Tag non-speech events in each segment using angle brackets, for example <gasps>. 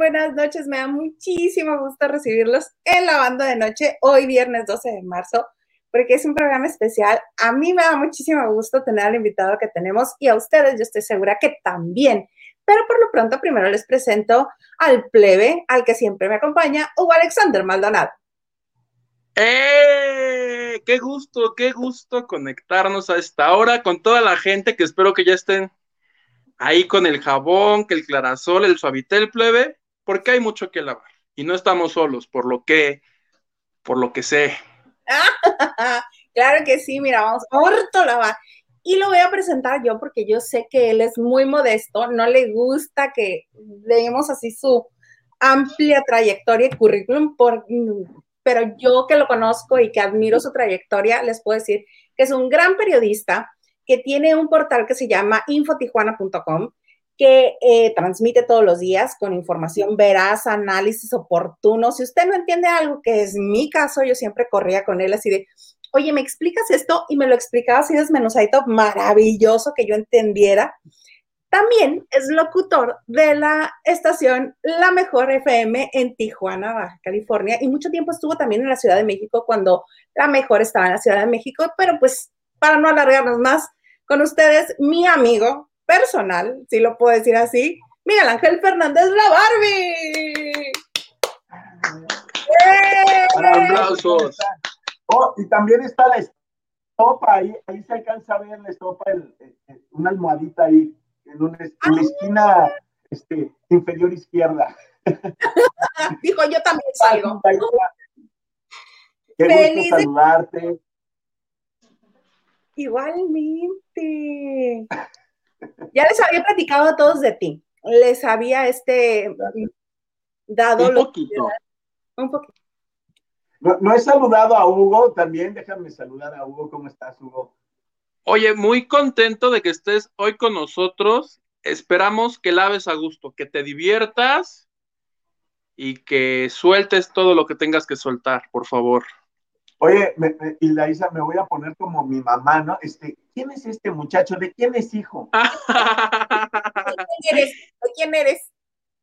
buenas noches. Me da muchísimo gusto recibirlos en la banda de noche hoy viernes 12 de marzo, porque es un programa especial. A mí me da muchísimo gusto tener al invitado que tenemos y a ustedes yo estoy segura que también. Pero por lo pronto primero les presento al plebe, al que siempre me acompaña, Hugo Alexander Maldonado. ¡Eh! ¡Qué gusto, qué gusto conectarnos a esta hora con toda la gente que espero que ya estén ahí con el jabón, que el clarasol, el suavitel plebe, porque hay mucho que lavar. Y no estamos solos, por lo que, por lo que sé. <laughs> claro que sí, mira, vamos a lavar. Y lo voy a presentar yo porque yo sé que él es muy modesto, no le gusta que leemos así su amplia trayectoria y currículum, por, pero yo que lo conozco y que admiro su trayectoria, les puedo decir que es un gran periodista, que tiene un portal que se llama infotijuana.com, que eh, transmite todos los días con información veraz, análisis oportuno. Si usted no entiende algo, que es mi caso, yo siempre corría con él así de, oye, ¿me explicas esto? Y me lo explicaba así desmenuzadito, maravilloso que yo entendiera. También es locutor de la estación La Mejor FM en Tijuana, Baja California, y mucho tiempo estuvo también en la Ciudad de México cuando La Mejor estaba en la Ciudad de México, pero pues para no alargarnos más, con ustedes mi amigo personal, si lo puedo decir así, Miguel Ángel Fernández La Barbie. ¡Aplausos! Oh, y también está la estopa, ahí, ahí se alcanza a ver la estopa, una almohadita ahí, en, una, la esquina este, inferior izquierda. <laughs> Dijo, yo también salgo. Qué Feliz gusto saludarte. Igualmente. Ya les había platicado a todos de ti. Les había este dado un poquito. un poquito. No, he saludado a Hugo también. Déjame saludar a Hugo. ¿Cómo estás, Hugo? Oye, muy contento de que estés hoy con nosotros. Esperamos que laves a gusto, que te diviertas y que sueltes todo lo que tengas que soltar, por favor. Oye, me, y la Isa, me voy a poner como mi mamá, ¿no? Este, ¿quién es este muchacho? ¿De quién es hijo? <laughs> ¿De quién eres? ¿De quién eres?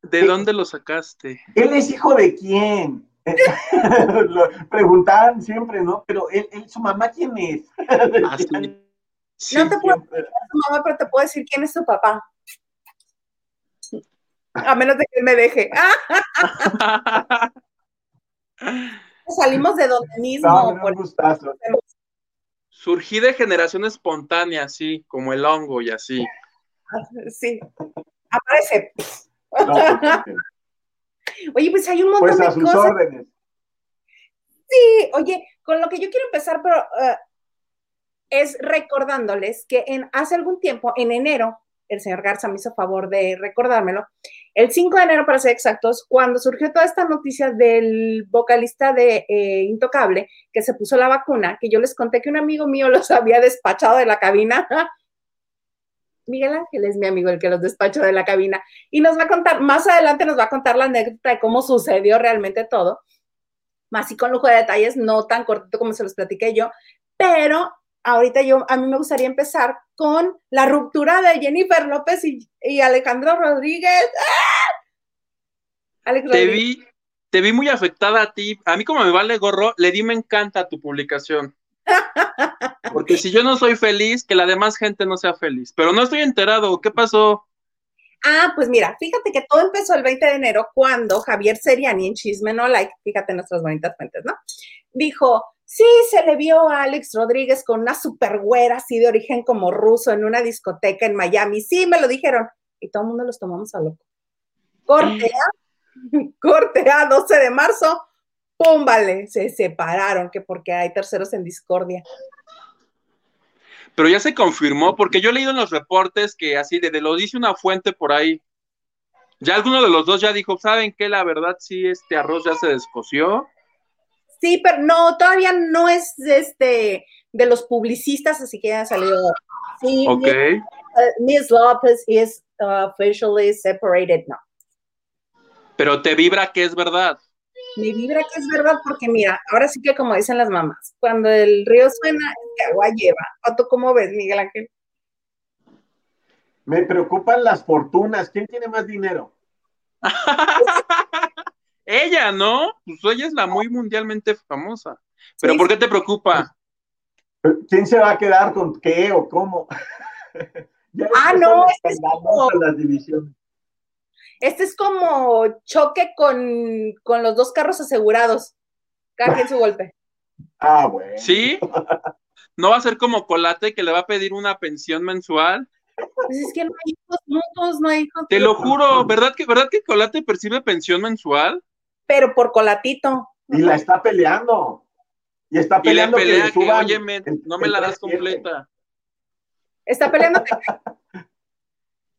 ¿De dónde lo sacaste? ¿Él es hijo de quién? <laughs> preguntaban siempre, ¿no? Pero él, su mamá, ¿quién es? <laughs> Ah, no te puedo decir su mamá, pero te puedo decir quién es su papá. A menos de que él me deje. Salimos de donde mismo. Surgí de generación espontánea, así, como el hongo y así. Sí. Aparece. <laughs> oye, pues hay un montón pues a sus órdenes. Sí, oye, con lo que yo quiero empezar, pero eh, es recordándoles que en hace algún tiempo, en enero, el señor Garza me hizo favor de recordármelo, el 5 de enero, para ser exactos, cuando surgió toda esta noticia del vocalista de eh, Intocable, que se puso la vacuna, que yo les conté que un amigo mío <laughs> los había despachado de la cabina. <laughs> Miguel Ángel es mi amigo el que los despachó de la cabina y nos va a contar, más adelante nos va a contar la anécdota de cómo sucedió realmente todo, más y con lujo de detalles, no tan cortito como se los platiqué yo, pero ahorita yo, a mí me gustaría empezar con la ruptura de Jennifer López y, Alejandro Rodríguez. ¡Ah! te vi, te vi muy afectada a ti. A mí como me vale gorro, le di me encanta tu publicación. <laughs> Porque si yo no soy feliz, que la demás gente no sea feliz. Pero no estoy enterado. ¿Qué pasó? Ah, pues mira, fíjate que todo empezó el 20 de enero cuando Javier Seriani en Chisme No Like, fíjate nuestras bonitas fuentes, ¿no? Dijo, Sí, se le vio a Alex Rodríguez con una super güera así de origen como ruso en una discoteca en Miami. Sí, me lo dijeron. Y todo el mundo los tomamos a loco. Corte A, <laughs> corte A, 12 de marzo, pum, vale, se separaron, que porque hay terceros en discordia. Pero ya se confirmó, porque yo he leído en los reportes que así, de, lo dice una fuente por ahí, ya alguno de los dos ya dijo, ¿saben qué? La verdad sí, este arroz ya se descoció Sí, pero no, todavía no es este de los publicistas, así que ya salió. Sí, ok. Miss, Lopez is officially separated now. Pero te vibra que es verdad. Me vibra que es verdad porque mira, ahora sí que como dicen las mamás, cuando el río suena, el agua lleva. ¿O tú cómo ves, Miguel Ángel? Me preocupan las fortunas. ¿Quién tiene más dinero? <laughs> ella, ¿no? Pues ella es la muy mundialmente famosa. Pero ¿por qué te preocupa? ¿Quién se va a quedar con qué o cómo? <laughs> ah, no, este es como... Este es como choque con, con los dos carros asegurados. Cada su golpe. <laughs> Ah, bueno. ¿Sí? <laughs> ¿No va a ser como Colate que le va a pedir una pensión mensual? Pues es que no hay hijos mutuos, no hay hijos. Te lo juro, ¿verdad que, ¿verdad que Colate percibe pensión mensual? Pero por colatito. Y la está peleando. Y está peleando. Y le pelea que, oye, no me la das completa. Está peleando. <laughs>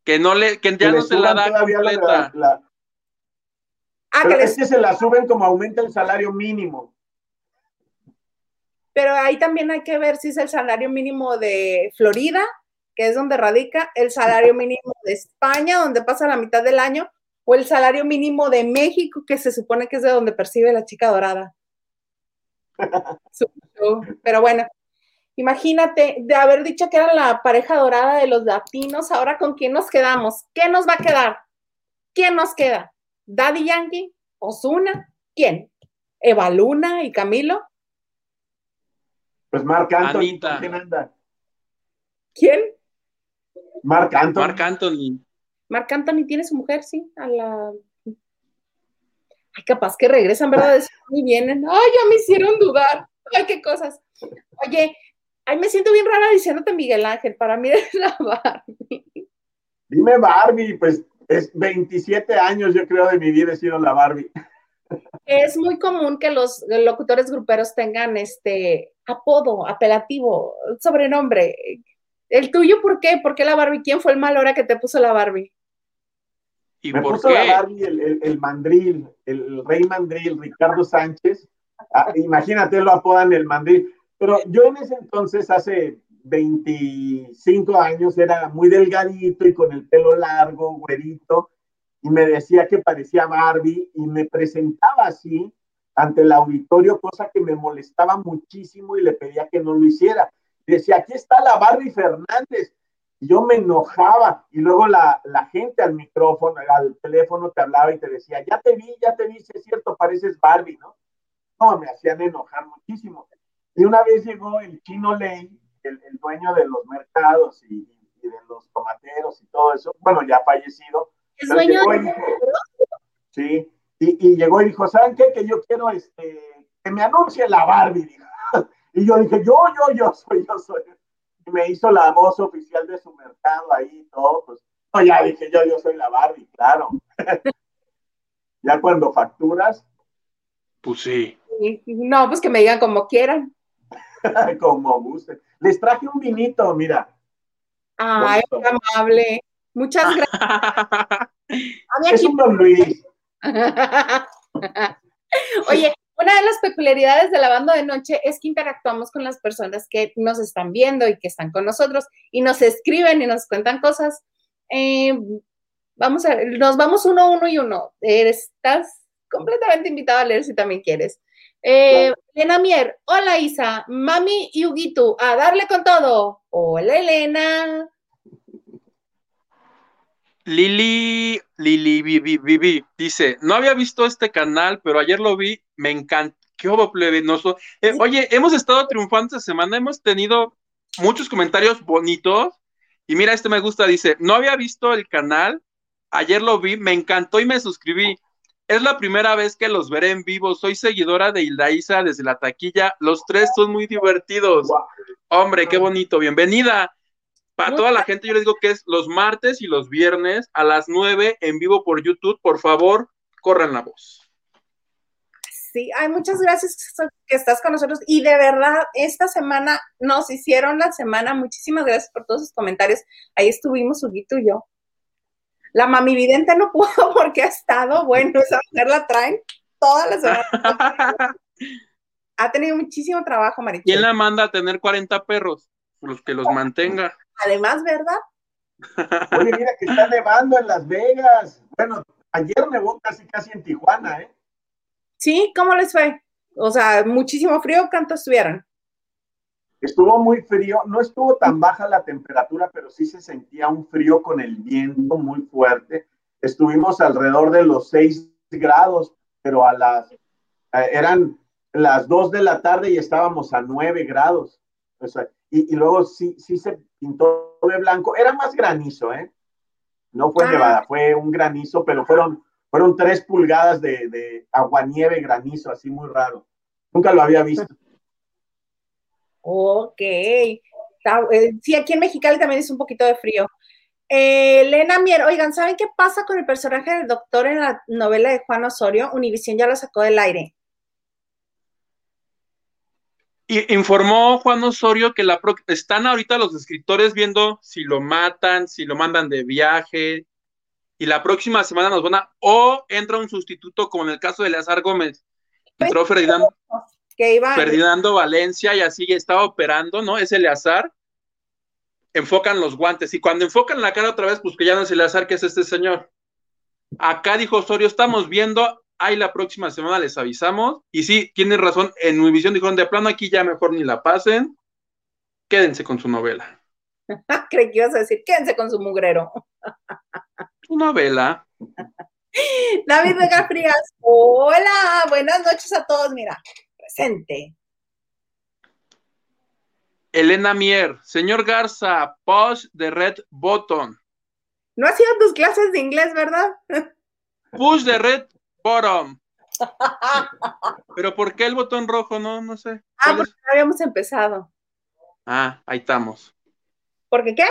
que no le, que ya no se la da completa. Ah, que es que se la suben como aumenta el salario mínimo. Pero ahí también hay que ver si es el salario mínimo de Florida, que es donde radica, el salario mínimo de España, donde pasa la mitad del año, o el salario mínimo de México, que se supone que es de donde percibe la chica dorada. <laughs> Pero bueno, imagínate de haber dicho que era la pareja dorada de los latinos, ahora con quién nos quedamos, ¿qué nos va a quedar? ¿Quién nos queda? ¿Daddy Yankee? ¿Osuna? ¿Quién? ¿Eva Luna y Camilo? Pues Marc Anthony. ¿Quién anda? ¿Quién? Marc Anthony. Marc Anthony. Marc Anthony tiene su mujer, sí, a la ay, capaz que regresan, ¿verdad? Y vienen, ay, ya me hicieron dudar, ay, qué cosas. Oye, ay, me siento bien rara diciéndote Miguel Ángel, para mí es la Barbie. Dime Barbie, pues es 27 años yo creo de mi vida he sido la Barbie. Es muy común que los locutores gruperos tengan este apodo, apelativo, sobrenombre. ¿El tuyo por qué? ¿Por qué la Barbie? ¿Quién fue el mal hora que te puso la Barbie? ¿Y Me puso la Barbie el, mandril, el rey mandril, Ricardo Sánchez. Ah, imagínate, lo apodan el mandril. Pero yo en ese entonces, hace 25 años, era muy delgadito y con el pelo largo, güerito, y me decía que parecía Barbie y me presentaba así ante el auditorio, cosa que me molestaba muchísimo y le pedía que no lo hiciera. decía, aquí está la Barbie Fernández yo me enojaba y luego la, gente al micrófono, al teléfono te hablaba y te decía, ya te vi, ya te vi, si es cierto, pareces Barbie, ¿no? No, me hacían enojar muchísimo. Y una vez llegó el chino Ley, el, dueño de los mercados y, de los tomateros y todo eso, bueno, ya fallecido. ¿Es dueño de Sí, y, llegó y dijo, ¿saben qué? Que yo quiero este, que me anuncie la Barbie. <laughs> Y yo dije, yo, yo, yo soy, yo soy me hizo la voz oficial de su mercado ahí y todo, pues, no, ya dije yo, yo soy la Barbie, claro. <laughs> ya cuando facturas. Pues sí. No, pues que me digan como quieran. <laughs> como guste. Les traje un vinito, mira. Ay, qué amable. Muchas gracias. <laughs> es un Don Luis. Oye, una de las peculiaridades de la banda de noche es que interactuamos con las personas que nos están viendo y que están con nosotros y nos escriben y nos cuentan cosas. Eh, vamos a nos vamos uno, uno y uno. Estás completamente invitado a leer si también quieres. Eh, Elena Mier, hola Isa, mami y Huguito, a darle con todo. Hola Elena. Lili, Lili, Vivi, dice, no había visto este canal, pero ayer lo vi, me encanta. Qué plebenoso. Eh, oye, hemos estado triunfando esta semana, hemos tenido muchos comentarios bonitos. Y mira, este me gusta, dice, no había visto el canal, ayer lo vi, me encantó y me suscribí. Es la primera vez que los veré en vivo. Soy seguidora de Hilda Isa desde la taquilla. Los tres son muy divertidos. Hombre, qué bonito. Bienvenida. Para toda la gente, yo les digo que es los martes y los viernes a las 9 en vivo por YouTube. Por favor, corran la voz. Sí, hay muchas gracias que estás con nosotros. Y de verdad, esta semana nos hicieron la semana. Muchísimas gracias por todos sus comentarios. Ahí estuvimos, Huguito y yo. La mami vidente no <laughs> pudo porque ha estado, bueno, esa mujer la traen toda la semana. <laughs> ha tenido muchísimo trabajo, Marichu. ¿Quién la manda a tener 40 perros? Los que los mantenga. Además, ¿verdad? Oye, mira que está nevando en Las Vegas. Bueno, ayer nevó casi casi en Tijuana, ¿eh? Sí, ¿cómo les fue? O sea, muchísimo frío, ¿cuánto estuvieron? Estuvo muy frío, no estuvo tan baja la temperatura, pero sí se sentía un frío con el viento muy fuerte. estuvimos alrededor de los 6 grados, pero a las, eh, eran las 2 de la tarde y estábamos a 9 grados. Y, luego sí, sí se pintó de blanco. Era más granizo, ¿eh? No fue ah. nevada, fue un granizo, pero fueron, fueron 3 pulgadas de, de aguanieve granizo, así muy raro. Nunca lo había visto. <laughs> Ok. Eh, sí, aquí en Mexicali también es un poquito de frío. Eh, Elena Mier, oigan, ¿saben qué pasa con el personaje del doctor en la novela de Juan Osorio? Univisión ya lo sacó del aire. Y informó Juan Osorio que la están ahorita los escritores viendo si lo matan, si lo mandan de viaje, y la próxima semana nos van a, o entra un sustituto como en el caso de Leazar Gómez. Entró Ferdinando, Ferdinando Valencia y así estaba operando, ¿no? Es Eleazar enfocan los guantes y cuando enfocan la cara otra vez, pues que ya no se le azar que es este señor. Acá dijo Osorio, estamos viendo, ahí la próxima semana les avisamos. Y sí, tienen razón, en mi visión dijeron, de plano aquí ya mejor ni la pasen, quédense con su novela. <laughs> Creí que ibas a decir, quédense con su mugrero. <laughs> su novela. David Vega Frías, hola, buenas noches a todos, mira, presente. Elena Mier, señor Garza, push the red button. No hacían tus clases de inglés, ¿verdad? <laughs> Push the red bottom. <laughs> Pero ¿por qué el botón rojo? No, no sé. Ah, porque no habíamos empezado. Ah, ahí estamos. ¿Por qué qué?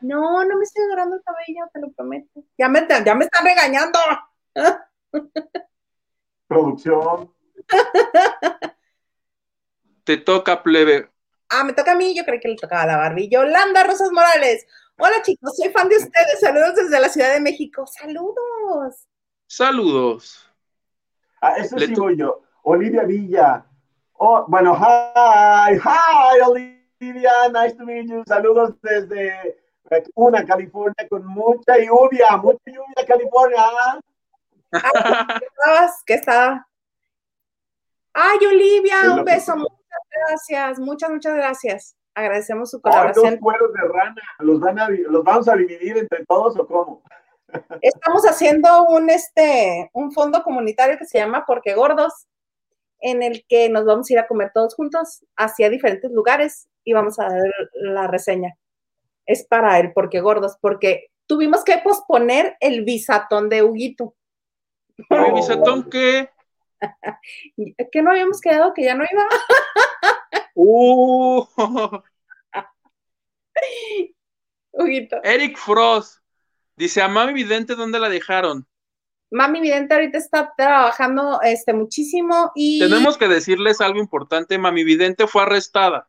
No, no me estoy agarrando el cabello, te lo prometo. Ya me, ya me están regañando. <laughs> Producción. Te toca, plebe. Ah, me toca a mí, yo creí que le tocaba a la Barbie. Yolanda Rosas Morales. Hola chicos, soy fan de ustedes. Saludos desde la Ciudad de México. Saludos. Saludos. Ah, eso sí sigo yo. Olivia Villa. Oh, bueno, hi, hi, Olivia, nice to meet you. Saludos desde una California con mucha lluvia, mucha lluvia, California. ¿Qué estaba? Ay, Olivia, un beso gracias, muchas, muchas gracias. Agradecemos su colaboración. cueros de rana, ¿Los, van a, ¿los vamos a dividir entre todos o cómo? <laughs> Estamos haciendo un, este, un fondo comunitario que se llama Porque Gordos, en el que nos vamos a ir a comer todos juntos hacia diferentes lugares y vamos a dar la reseña. Es para el Porque Gordos, porque tuvimos que posponer el visatón de Huguito. ¿El visatón qué? <laughs> que no habíamos quedado que ya no iba. <laughs> Uh. <laughs> Eric Frost dice: A Mami Vidente, ¿dónde la dejaron? Mami Vidente ahorita está trabajando este, muchísimo y. Tenemos que decirles algo importante: Mami Vidente fue arrestada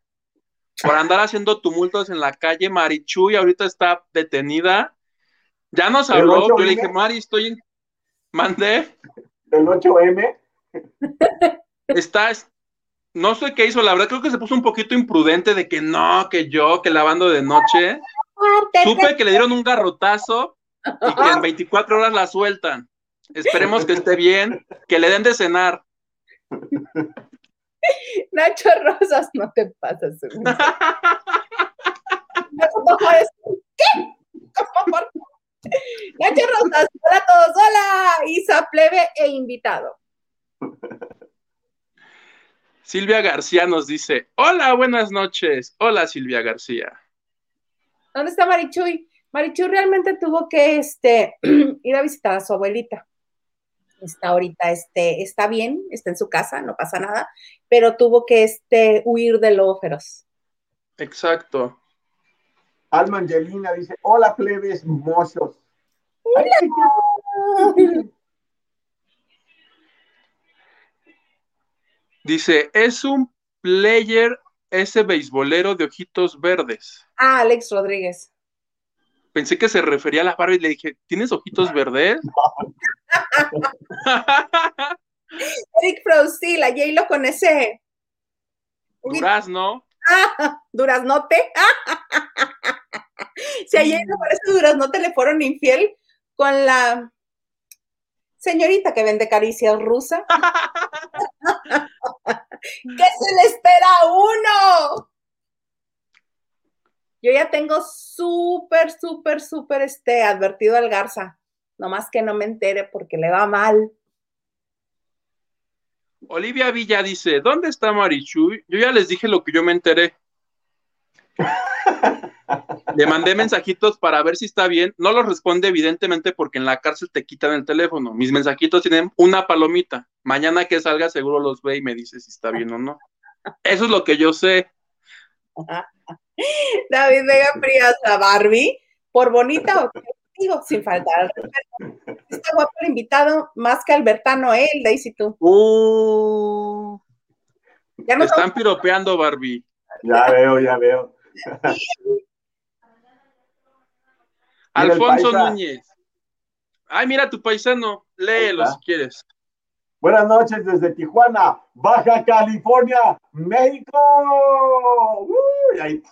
por andar haciendo tumultos en la calle Marichu y ahorita está detenida. Ya nos habló, yo le dije, Mari, estoy en. Mandé. ¿El 8M? Está, no sé qué hizo, la verdad creo que se puso un poquito imprudente de que no, que yo, que lavando de noche. Supe que le dieron un garrotazo y que en <laughs> 24 horas la sueltan. Esperemos que esté bien, que le den de cenar. <laughs> Nacho Rosas, no te pasas. ¿Qué? Nacho Rosas, hola a todos, hola, Isa Plebe e invitado. Silvia García nos dice, hola, buenas noches. Hola, Silvia García. ¿Dónde está Marichuy? Marichuy realmente tuvo que este, <clears throat> ir a visitar a su abuelita. Está ahorita, este, está bien, está en su casa, no pasa nada, pero tuvo que este, huir del lobo feroz. Exacto. Alma Angelina dice, hola plebes mozos. Hola. Dice, es un player ese beisbolero de ojitos verdes. Ah, Alex Rodríguez. Pensé que se refería a la barba y le dije, ¿tienes ojitos verdes? <laughs> <laughs> Eric Frost, sí, la J-Lo con ese. Durazno. Ah, <laughs> duraznote. si a J-Lo con ese duraznote le fueron infiel con la señorita que vende caricias rusa. ¿Qué se le espera a uno? Yo ya tengo súper, súper, súper este, advertido al Garza. Nomás que no me entere porque le va mal. Olivia Villa dice, ¿dónde está Marichuy? Yo ya les dije lo que yo me enteré. Le mandé mensajitos para ver si está bien. No los responde evidentemente porque en la cárcel te quitan el teléfono. Mis mensajitos tienen una palomita. Mañana que salga seguro los ve y me dice si está bien o no. Eso es lo que yo sé. David Vega Frías, la Barbie, por bonita o digo, sin faltar. Está guapo el invitado, más que Albertano, él, ¿eh? Daisy tú. Uh, ya no están piropeando, Barbie. Ya veo, ya veo. Alfonso Núñez. Ay, mira tu paisano, léelo si quieres. Buenas noches desde Tijuana, Baja California, México. ahí,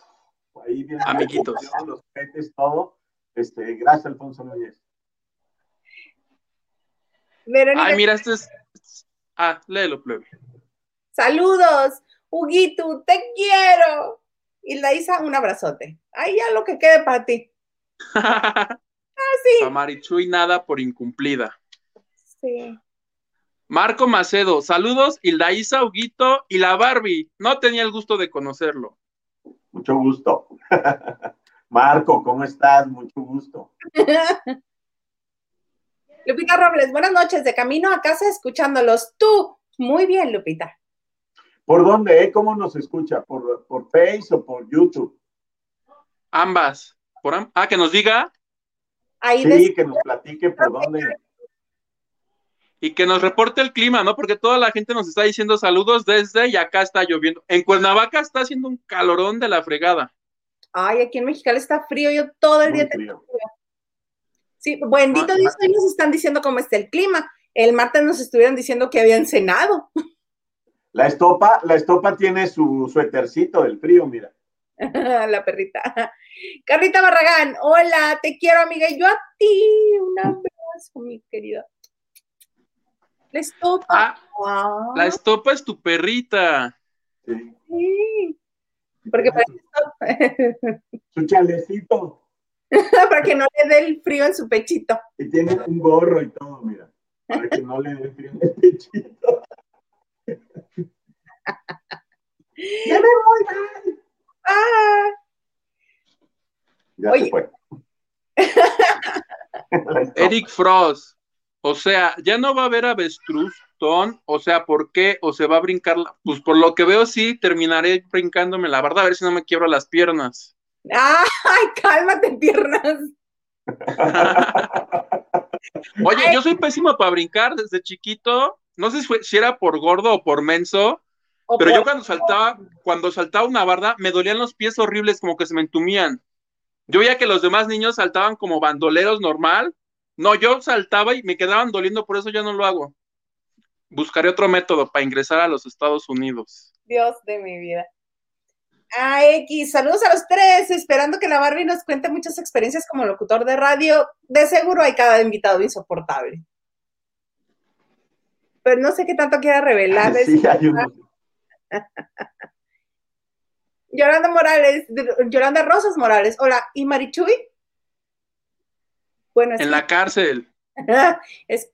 ahí vienen Amiguitos. Los petes, todo. Este, gracias, Alfonso Núñez. Ay, mira, este es. Ah, léelo, plebe. Saludos, Huguito, te quiero. Y la Isa, un abrazote. Ahí ya lo que quede para ti. ah, sí. Marichuy nada por incumplida. Sí. Marco Macedo, saludos, Isa, Huguito y la Barbie. No tenía el gusto de conocerlo. Mucho gusto. <laughs> Marco, ¿cómo estás? Mucho gusto. <laughs> Lupita Robles, buenas noches, de camino a casa escuchándolos. Tú, muy bien, Lupita. ¿Por dónde? Eh? ¿Cómo nos escucha? ¿Por, por Face o por YouTube? Ambas. Por ah, que nos diga. Ahí sí, que nos platique por dónde. Y que nos reporte el clima, ¿no? Porque toda la gente nos está diciendo saludos desde y acá está lloviendo. En Cuernavaca está haciendo un calorón de la fregada. Ay, aquí en Mexicali está frío, yo todo el día tengo frío. Sí, bendito Dios, hoy nos están diciendo cómo está el clima. El martes nos estuvieron diciendo que habían cenado. <laughs> La estopa, la estopa tiene su suétercito del frío, mira. <laughs> la perrita. Carlita Barragán, hola, te quiero, amiga. Y yo a ti, un abrazo, mi querida. La estopa. Ah, La estopa es tu perrita. Sí. Porque para <laughs> Su chalecito. <laughs> para que no le dé el frío en su pechito. Y tiene un gorro y todo, mira. Para que no le dé frío en el pechito. Ya me voy, Ah. Ya se fue. <laughs> Eric Frost. O sea, ya no va a haber avestruz, Ton. O sea, ¿por qué? O se va a brincar. Pues por lo que veo, sí, terminaré brincándome la verdad, a ver si no me quiebro las piernas. ¡Ay, cálmate, piernas! <laughs> Oye, yo soy pésimo para brincar desde chiquito. No sé si, era por gordo o por menso, pero yo cuando saltaba, cuando saltaba una barda, me dolían los pies horribles, como que se me entumían. Yo veía que los demás niños saltaban como bandoleros normal. No, yo saltaba y me quedaban doliendo, por eso ya no lo hago. Buscaré otro método para ingresar a los Estados Unidos. Dios de mi vida. Ah, X, saludos a los tres, esperando que la Barbie nos cuente muchas experiencias como locutor de radio. De seguro hay cada invitado insoportable. Pero no sé qué tanto quiera revelar. <laughs> Sí, <laughs> Yolanda Morales, Yolanda Rosas Morales, hola, ¿y Marichuy? Bueno, en la cárcel. <laughs> es...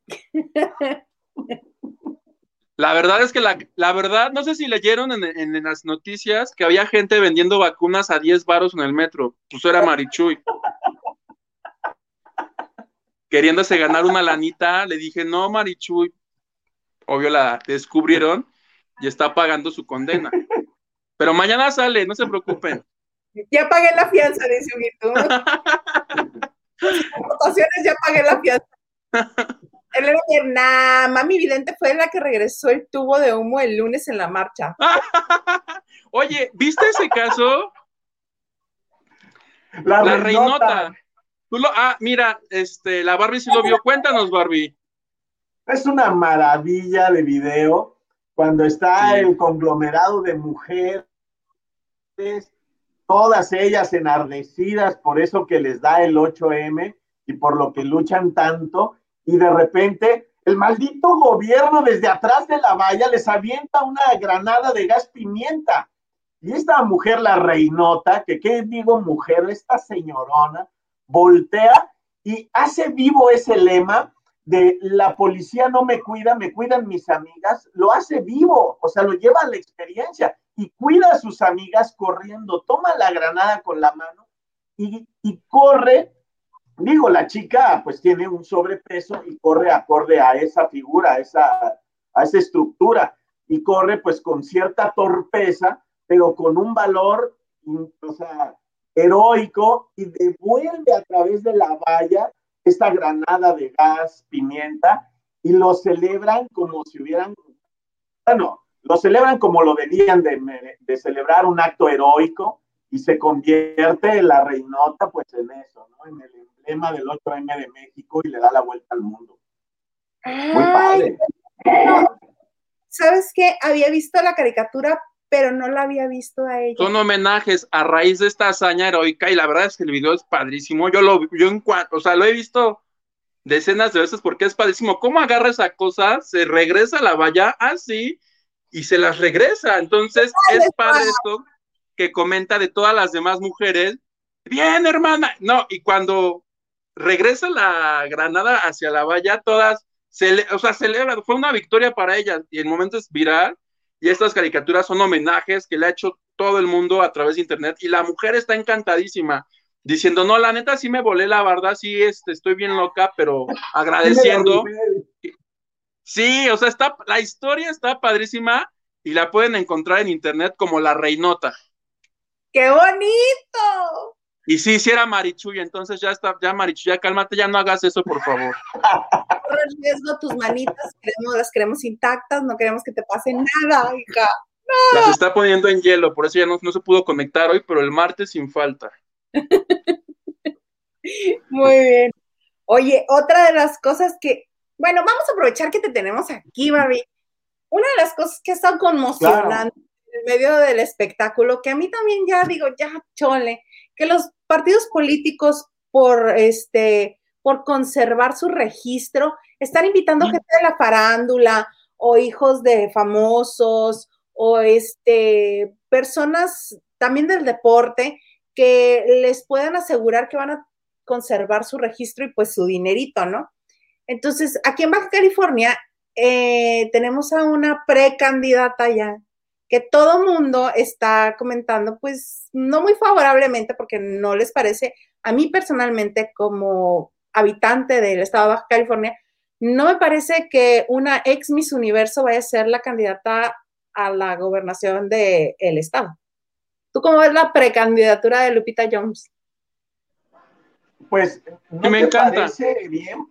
La verdad es que la, la verdad, no sé si leyeron en, en, las noticias que había gente vendiendo vacunas a 10 varos en el metro. Pues era Marichuy. Queriéndose ganar una lanita, le dije, no, Marichuy. Obvio la descubrieron y está pagando su condena. Pero mañana sale, no se preocupen. Ya pagué la fianza, dice un <laughs> votaciones ya pagué la fianza. Elena Pierna, Mami Vidente fue la que regresó el tubo de humo el lunes en la marcha. <laughs> Oye, ¿viste ese caso? La, reinota. ah, mira, este, la Barbie sí lo vio. Cuéntanos, Barbie. Es una maravilla de video cuando está el conglomerado de mujeres, todas ellas enardecidas por eso que les da el 8M y por lo que luchan tanto y de repente el maldito gobierno desde atrás de la valla les avienta una granada de gas pimienta. Y esta mujer, la reinota, que qué digo mujer, esta señorona, voltea y hace vivo ese lema de la policía no me cuida, me cuidan mis amigas, lo hace vivo, o sea, lo lleva a la experiencia y cuida a sus amigas corriendo, toma la granada con la mano y, y corre. Digo, la chica pues tiene un sobrepeso y corre acorde a esa figura, esa, a esa estructura y corre pues con cierta torpeza, pero con un valor, o sea, heroico y devuelve a través de la valla esta granada de gas, pimienta, y lo celebran como si hubieran, bueno, lo celebran como lo debían de, de celebrar un acto heroico y se convierte la reinota pues en eso, ¿no? En el emblema del 8M de México y le da la vuelta al mundo. Muy padre. ¿Sabes qué? Había visto la caricatura, pero no la había visto a ella. Son homenajes a raíz de esta hazaña heroica y la verdad es que el video es padrísimo. Yo lo, yo en cuanto, o sea, lo he visto decenas de veces porque es padrísimo. ¿Cómo agarra esa cosa? Se regresa a la valla así y se las regresa. Entonces es padre esto que comenta de todas las demás mujeres. Bien, hermana. No, y cuando regresa la granada hacia la valla, todas, se, o sea, celebran. Fue una victoria para ellas y el momento es viral y estas caricaturas son homenajes que le ha hecho todo el mundo a través de internet y la mujer está encantadísima diciendo, no, la neta sí me volé la verdad, sí, este, estoy bien loca, pero <laughs> agradeciendo. Sí, o sea, está, la historia está padrísima y la pueden encontrar en internet como La Reinota. ¡Qué bonito! Y sí, sí era Marichuy, entonces ya está, ya Marichuy, ya cálmate, ya no hagas eso, por favor. Corre riesgo tus manitas, queremos, las queremos intactas, no queremos que te pase nada, hija. Las está poniendo en hielo, por eso ya no, no se pudo conectar hoy, pero el martes sin falta. <laughs> Muy bien. Oye, otra de las cosas que, bueno, vamos a aprovechar que te tenemos aquí, Barbie. Una de las cosas que están conmocionando en medio del espectáculo, que a mí también ya digo, ya chole, que los partidos políticos por este por conservar su registro están invitando gente de la farándula o hijos de famosos o este personas también del deporte que les puedan asegurar que van a conservar su registro y pues su dinerito, ¿no? Entonces, aquí en Baja California eh, tenemos a una precandidata ya que todo mundo está comentando, pues no muy favorablemente, porque no les parece, a mí personalmente como habitante del estado de Baja California, no me parece que una ex Miss Universo vaya a ser la candidata a la gobernación del estado. ¿Tú cómo ves la precandidatura de Lupita Jones? Pues no me te parece bien.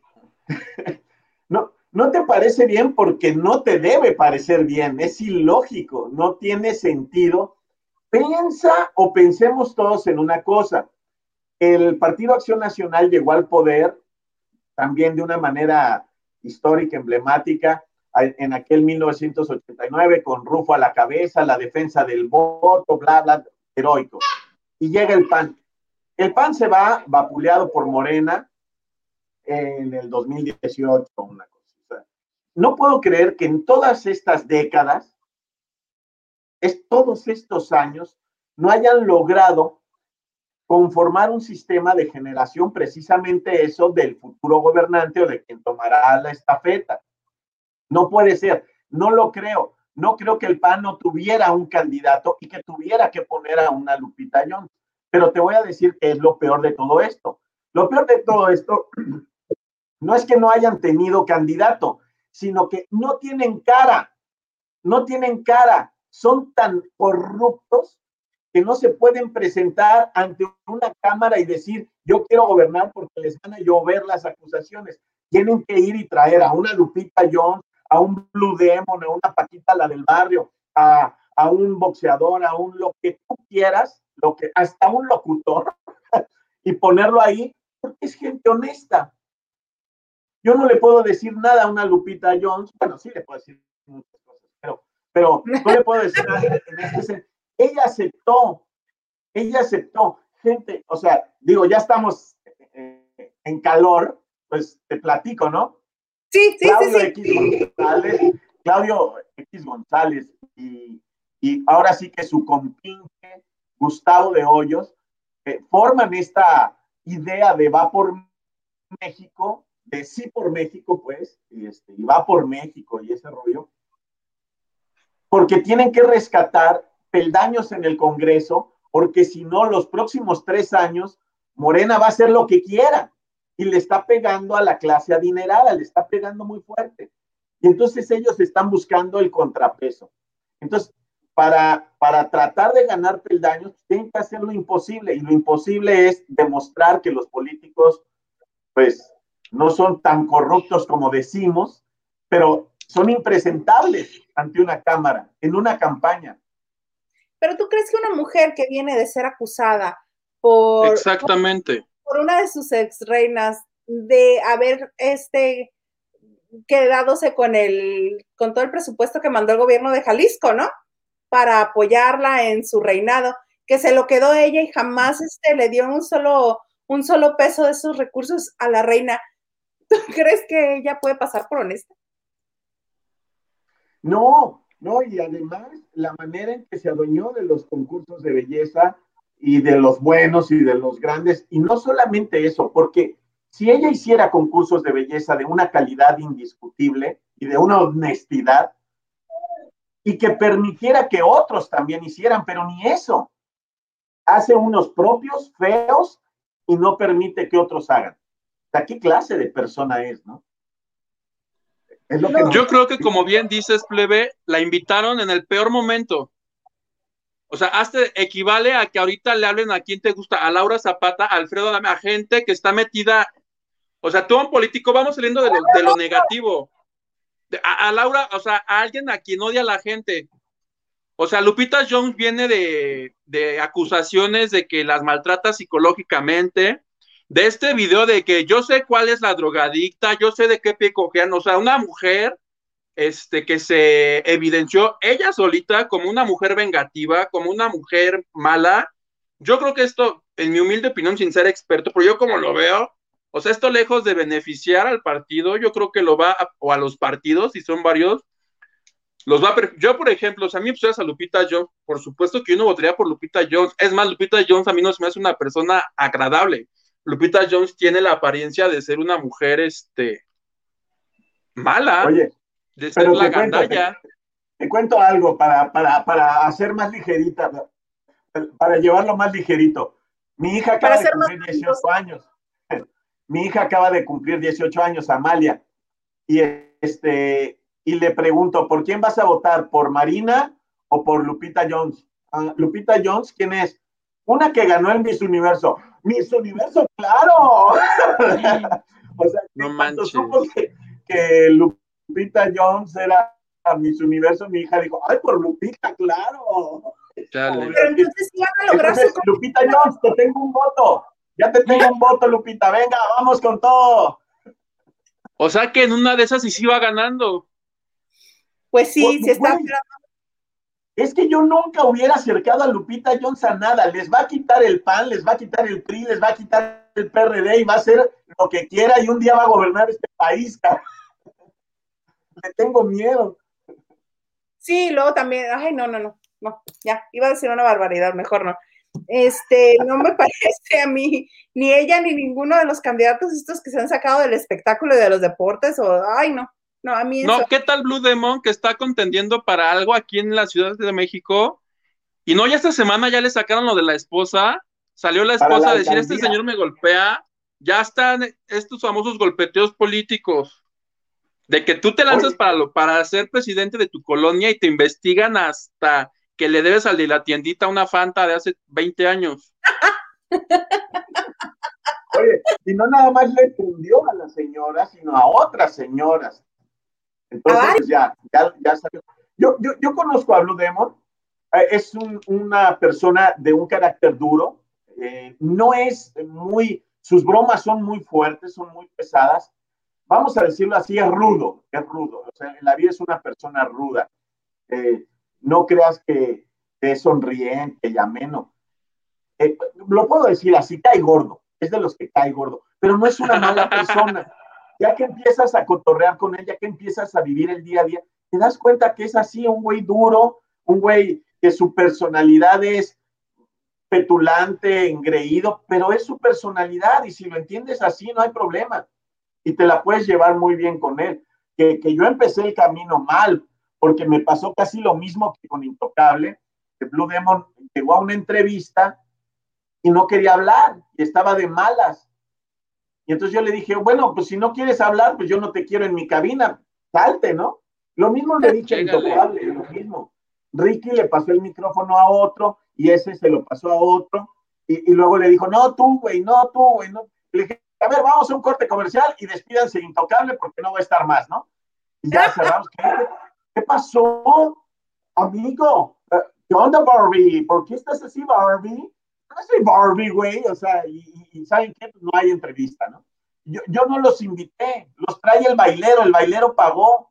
<laughs> no, no te parece bien porque no te debe parecer bien, es ilógico, no tiene sentido. Piensa o pensemos todos en una cosa. El Partido Acción Nacional llegó al poder también de una manera histórica, emblemática, en aquel 1989, con Rufo a la cabeza, la defensa del voto, bla, bla, heroico. Y llega el PAN. El PAN se va vapuleado por Morena en el 2018, una cosa no puedo creer que en todas estas décadas, es, todos estos años, no hayan logrado conformar un sistema de generación precisamente eso del futuro gobernante o de quien tomará la estafeta. No puede ser, no lo creo. No creo que el PAN no tuviera un candidato y que tuviera que poner a una Lupita Jones. Pero te voy a decir que es lo peor de todo esto. Lo peor de todo esto <clears throat> no es que no hayan tenido candidato, sino que no tienen cara, no tienen cara, son tan corruptos que no se pueden presentar ante una cámara y decir, yo quiero gobernar porque les van a llover las acusaciones. Tienen que ir y traer a una Lupita Jones, a un Blue Demon, a una Paquita, la del barrio, a, a un boxeador, a un lo que tú quieras, lo que, hasta un locutor, <laughs> y ponerlo ahí, porque es gente honesta. Yo no le puedo decir nada a una Lupita Jones, bueno, sí le puedo decir muchas cosas, pero, pero no le puedo decir nada en este Ella aceptó, ella aceptó, gente, o sea, digo, ya estamos eh, en calor, pues te platico, ¿no? Sí, sí, Claudio sí, X González, Claudio X González y, y ahora sí que su compinche, Gustavo de Hoyos, eh, forman esta idea de va por México, de sí por México, pues, y, este, y va por México y ese rollo, porque tienen que rescatar peldaños en el Congreso, porque si no, los próximos tres años, Morena va a hacer lo que quiera y le está pegando a la clase adinerada, le está pegando muy fuerte. Y entonces ellos están buscando el contrapeso. Entonces, para, para tratar de ganar peldaños, tienen que hacer lo imposible. Y lo imposible es demostrar que los políticos, pues, no son tan corruptos como decimos, pero son impresentables ante una cámara, en una campaña. Pero tú crees que una mujer que viene de ser acusada por... Exactamente. Por, una de sus ex reinas de haber este quedadose con el con todo el presupuesto que mandó el gobierno de Jalisco, ¿no? Para apoyarla en su reinado, que se lo quedó ella y jamás este, le dio un solo un solo peso de esos recursos a la reina. ¿Tú <laughs> crees que ella puede pasar por honesta? No, no, y además la manera en que se adueñó de los concursos de belleza y de los buenos y de los grandes, y no solamente eso, porque si ella hiciera concursos de belleza de una calidad indiscutible y de una honestidad, y que permitiera que otros también hicieran, pero ni eso. Hace unos propios feos y no permite que otros hagan. ¿Qué clase de persona es, no? Yo creo que como bien dices, plebe, la invitaron en el peor momento. O sea, hasta equivale a que ahorita le hablen a quien te gusta, a Laura Zapata, a Alfredo a gente que está metida. O sea, todo un político, vamos saliendo de lo, negativo. A, Laura, o sea, a alguien a quien odia a la gente. O sea, Lupita Jones viene de, de acusaciones de que las maltrata psicológicamente, de este video de que yo sé cuál es la drogadicta, yo sé de qué pie cojean, o sea, una mujer este, que se evidenció ella solita como una mujer vengativa, como una mujer mala. Yo creo que esto, en mi humilde opinión, sin ser experto, pero yo como lo veo, o sea, esto lejos de beneficiar al partido, yo creo que lo va, a, o a los partidos, si son varios, los va a, yo, por ejemplo, o sea, a mí me a Lupita Jones, por supuesto que yo no votaría por Lupita Jones, es más, Lupita Jones a mí no se me hace una persona agradable, Lupita Jones tiene la apariencia de ser una mujer, este, mala, Oye, de ser la gandalla. Te, cuento algo para, para, hacer más ligerita, para llevarlo más ligerito. Mi hija acaba de cumplir 18 años. <laughs> Mi hija acaba de cumplir 18 años, Amalia. Y este, y le pregunto, ¿por quién vas a votar? ¿Por Marina o por Lupita Jones? Ah, Lupita Jones, ¿quién es? Una que ganó el Miss Universo. Miss Universo, claro. <laughs> o sea, no manches. supo que, que, Lupita Jones era Miss Universo, mi hija dijo, ay, por Lupita, claro. Pero entonces iban a lograr su... Lupita Jones, te tengo un voto. Ya te tengo un voto, Lupita. Venga, vamos con todo. O sea que en una de esas sí se iba ganando. Pues sí, se está es que yo nunca hubiera acercado a Lupita Jones a nada. Les va a quitar el PAN, les va a quitar el PRI, les va a quitar el PRD y va a hacer lo que quiera y un día va a gobernar este país. Le tengo miedo. Sí, luego también, ay, no, no, no, no, ya, iba a decir una barbaridad, mejor no. Este, no me <laughs> parece a mí, ni ella ni ninguno de los candidatos estos que se han sacado del espectáculo y de los deportes, o, ay, no, no, a mí No, ¿qué tal Blue Demon que está contendiendo para algo aquí en la Ciudad de México? Y no, ya esta semana ya le sacaron lo de la esposa. Salió la esposa a decir, este señor me golpea. Ya están estos famosos golpeteos políticos. De que tú te lanzas para, lo, para ser presidente de tu colonia y te investigan hasta que le debes al de la tiendita una Fanta de hace 20 años. <laughs> Oye, y no nada más le fundió a la señora, sino a otras señoras. Entonces, ya, ya, ya salió. Yo, yo, yo, conozco a Blue Demon, eh, es una persona de un carácter duro, eh, no es muy, sus bromas son muy fuertes, son muy pesadas. Vamos a decirlo así, es rudo, es rudo. O sea, en la vida es una persona ruda. Eh, no creas que, es sonriente y ameno. lo puedo decir así, cae gordo, es de los que cae gordo, pero no es una mala persona <laughs> ya que empiezas a cotorrear con él, ya que empiezas a vivir el día a día, te das cuenta que es así, un güey duro, un güey que su personalidad es petulante, engreído, pero es su personalidad y si lo entiendes así no hay problema y te la puedes llevar muy bien con él. Que, que yo empecé el camino mal porque me pasó casi lo mismo que con Intocable, que Blue Demon llegó a una entrevista y no quería hablar y estaba de malas. Y entonces yo le dije, bueno, pues si no quieres hablar, pues yo no te quiero en mi cabina, salte, ¿no? Lo mismo le dije a Intocable, lo mismo. Ricky le pasó el micrófono a otro y ese se lo pasó a otro y, luego le dijo, no, tú, güey, no, tú, güey, no. Le dije, a ver, vamos a un corte comercial y despídanse intocable porque no va a estar más, ¿no? Y ya cerramos. ¿Qué, ¿Qué pasó, amigo? ¿Qué onda, Barbie? ¿Por qué estás así, Barbie? Soy Barbie, güey. O sea, y, ¿saben qué? Pues no hay entrevista, ¿no? Yo, yo no los invité, los trae el bailero, el bailero pagó.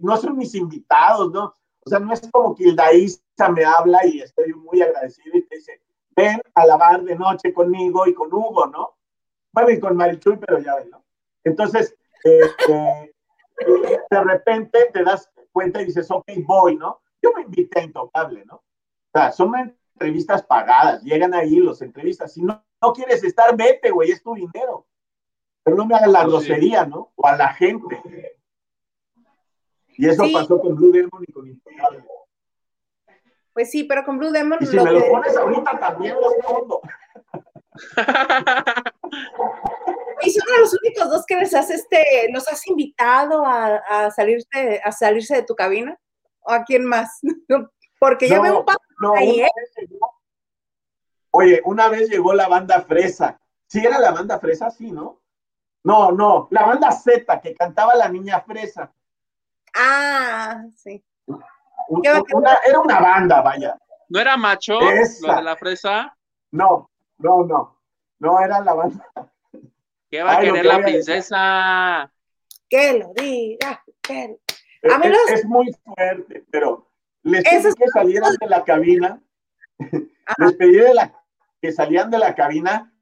No son mis invitados, ¿no? O sea, no es como que el Daísa me habla y estoy muy agradecido y te dice, ven a lavar de noche conmigo y con Hugo, ¿no? Bueno, y con Marichuy, pero ya ven, ¿no? Entonces, este, <laughs> de repente te das cuenta y dices, ok, voy, ¿no? Yo me invité a Intocable, ¿no? O sea, son entrevistas pagadas, llegan ahí los entrevistas. Si no, no quieres estar, vete, güey, es tu dinero. Pero no me hagas la grosería, ¿no? O a la gente. Y eso pasó con Blue Demon y con Intocable. Pues sí, pero con Blue Demon. Y si me lo pones ahorita también lo pongo. <laughs> y son de los únicos dos que les has este, los has invitado a, a, salirse, a salirse de tu cabina. ¿O a quién más? <laughs> Porque yo veo un paso ahí, ¿eh? Oye, una vez llegó la banda Fresa. ¿Sí era la banda Fresa? Sí, ¿no? No, no, la banda Z que cantaba la niña Fresa. Ah, sí. era una banda, vaya. ¿No era macho lo de la fresa? No, no, no. No era la banda. ¿Qué va a querer la princesa? Que lo diga. es, muy fuerte, pero les pedí que salieran de la cabina. <laughs> les pedí de la, que salían de la cabina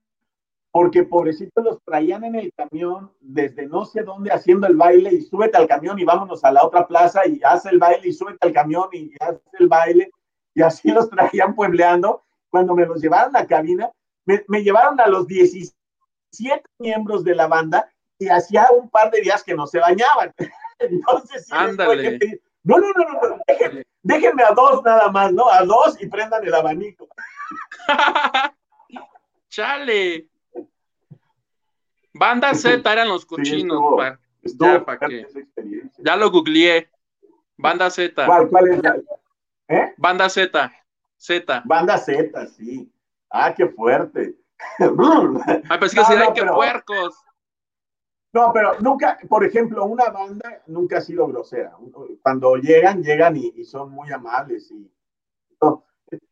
porque pobrecitos los traían en el camión desde no sé dónde haciendo el baile y súbete al camión y vámonos a la otra plaza y hace el baile y súbete al camión y hace el baile y así <laughs> los traían puebleando. Cuando me los llevaron a la cabina, me, me llevaron a los 17 miembros de la banda y hacía un par de días que no se bañaban. <laughs> Entonces, sí, Ándale. no, no, no, no, déjenme, déjenme a dos nada más, ¿no? A dos y prendan el abanico. <laughs> Chale. Banda Z eran los cochinos. ya, ya lo googleé. Banda Z. ¿Cuál, cuál es ¿Eh? Banda Z. Z. Banda Z, sí. Ah, qué fuerte. <laughs> ah, pues que no, que puercos. No, pero nunca, por ejemplo, una banda nunca ha sido grosera. Cuando llegan, llegan y, son muy amables. Y,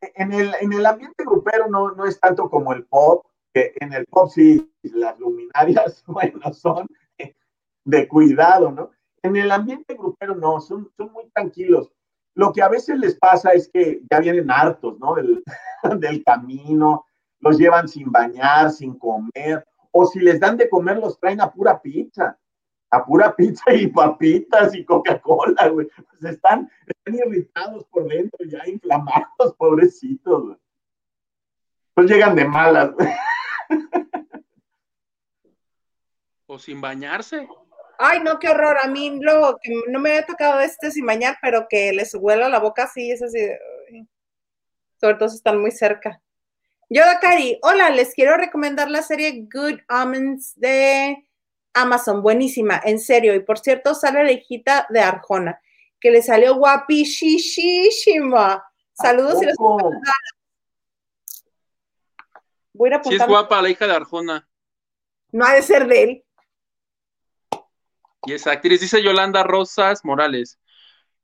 en, el, en el ambiente grupero no, no es tanto como el pop, en el pop sí, las luminarias, <laughs> bueno, son de cuidado, ¿no? En el ambiente grupero no, son, son muy tranquilos. Lo que a veces les pasa es que ya vienen hartos, ¿no? Del, <laughs> del camino, los llevan sin bañar, sin comer, o si les dan de comer, los traen a pura pizza, a pura pizza y papitas y Coca-Cola, güey. Pues están, están irritados por dentro, ya inflamados, <laughs> pobrecitos, güey. Pues llegan de malas, güey. O sin bañarse. Ay, no, qué horror. A mí lo que no me había tocado este sin bañar, pero que les huela la boca así, es así. Sobre todo si están muy cerca. Yo, Dakari, hola, les quiero recomendar la serie Good Omens de Amazon. Buenísima, en serio. Y por cierto, sale la hijita de Arjona, que le salió guapísima. Saludos y les Voy a Sí es guapa la hija de Arjona. No ha de ser de él. Y esa actriz dice Yolanda Rosas Morales.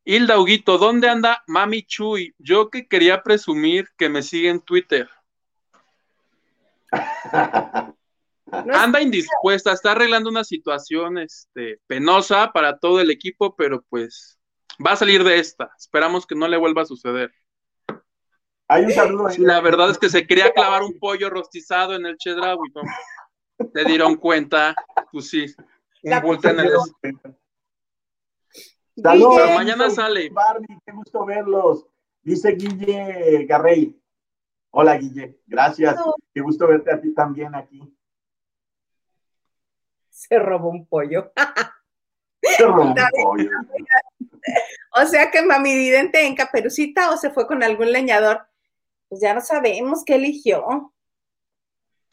Hilda Huguito, ¿dónde anda Mami Chuy? Yo que quería presumir que me sigue en Twitter. <laughs> anda indispuesta, está arreglando una situación este, penosa para todo el equipo, pero pues va a salir de esta. Esperamos que no le vuelva a suceder. Hay un saludo La verdad es que se quería clavar un pollo rostizado en el chedraui, ¿no? Te dieron cuenta, pues sí, un bulto en el... Saludos. mañana sale. Barbie, qué gusto verlos. Dice Guille Garrey. Hola, Guille. Gracias. Qué gusto verte a ti también aquí. Se robó un pollo. Se robó un pollo. <laughs> O sea que Mami Vidente en Caperucita o se fue con algún leñador. Pues ya no sabemos qué eligió.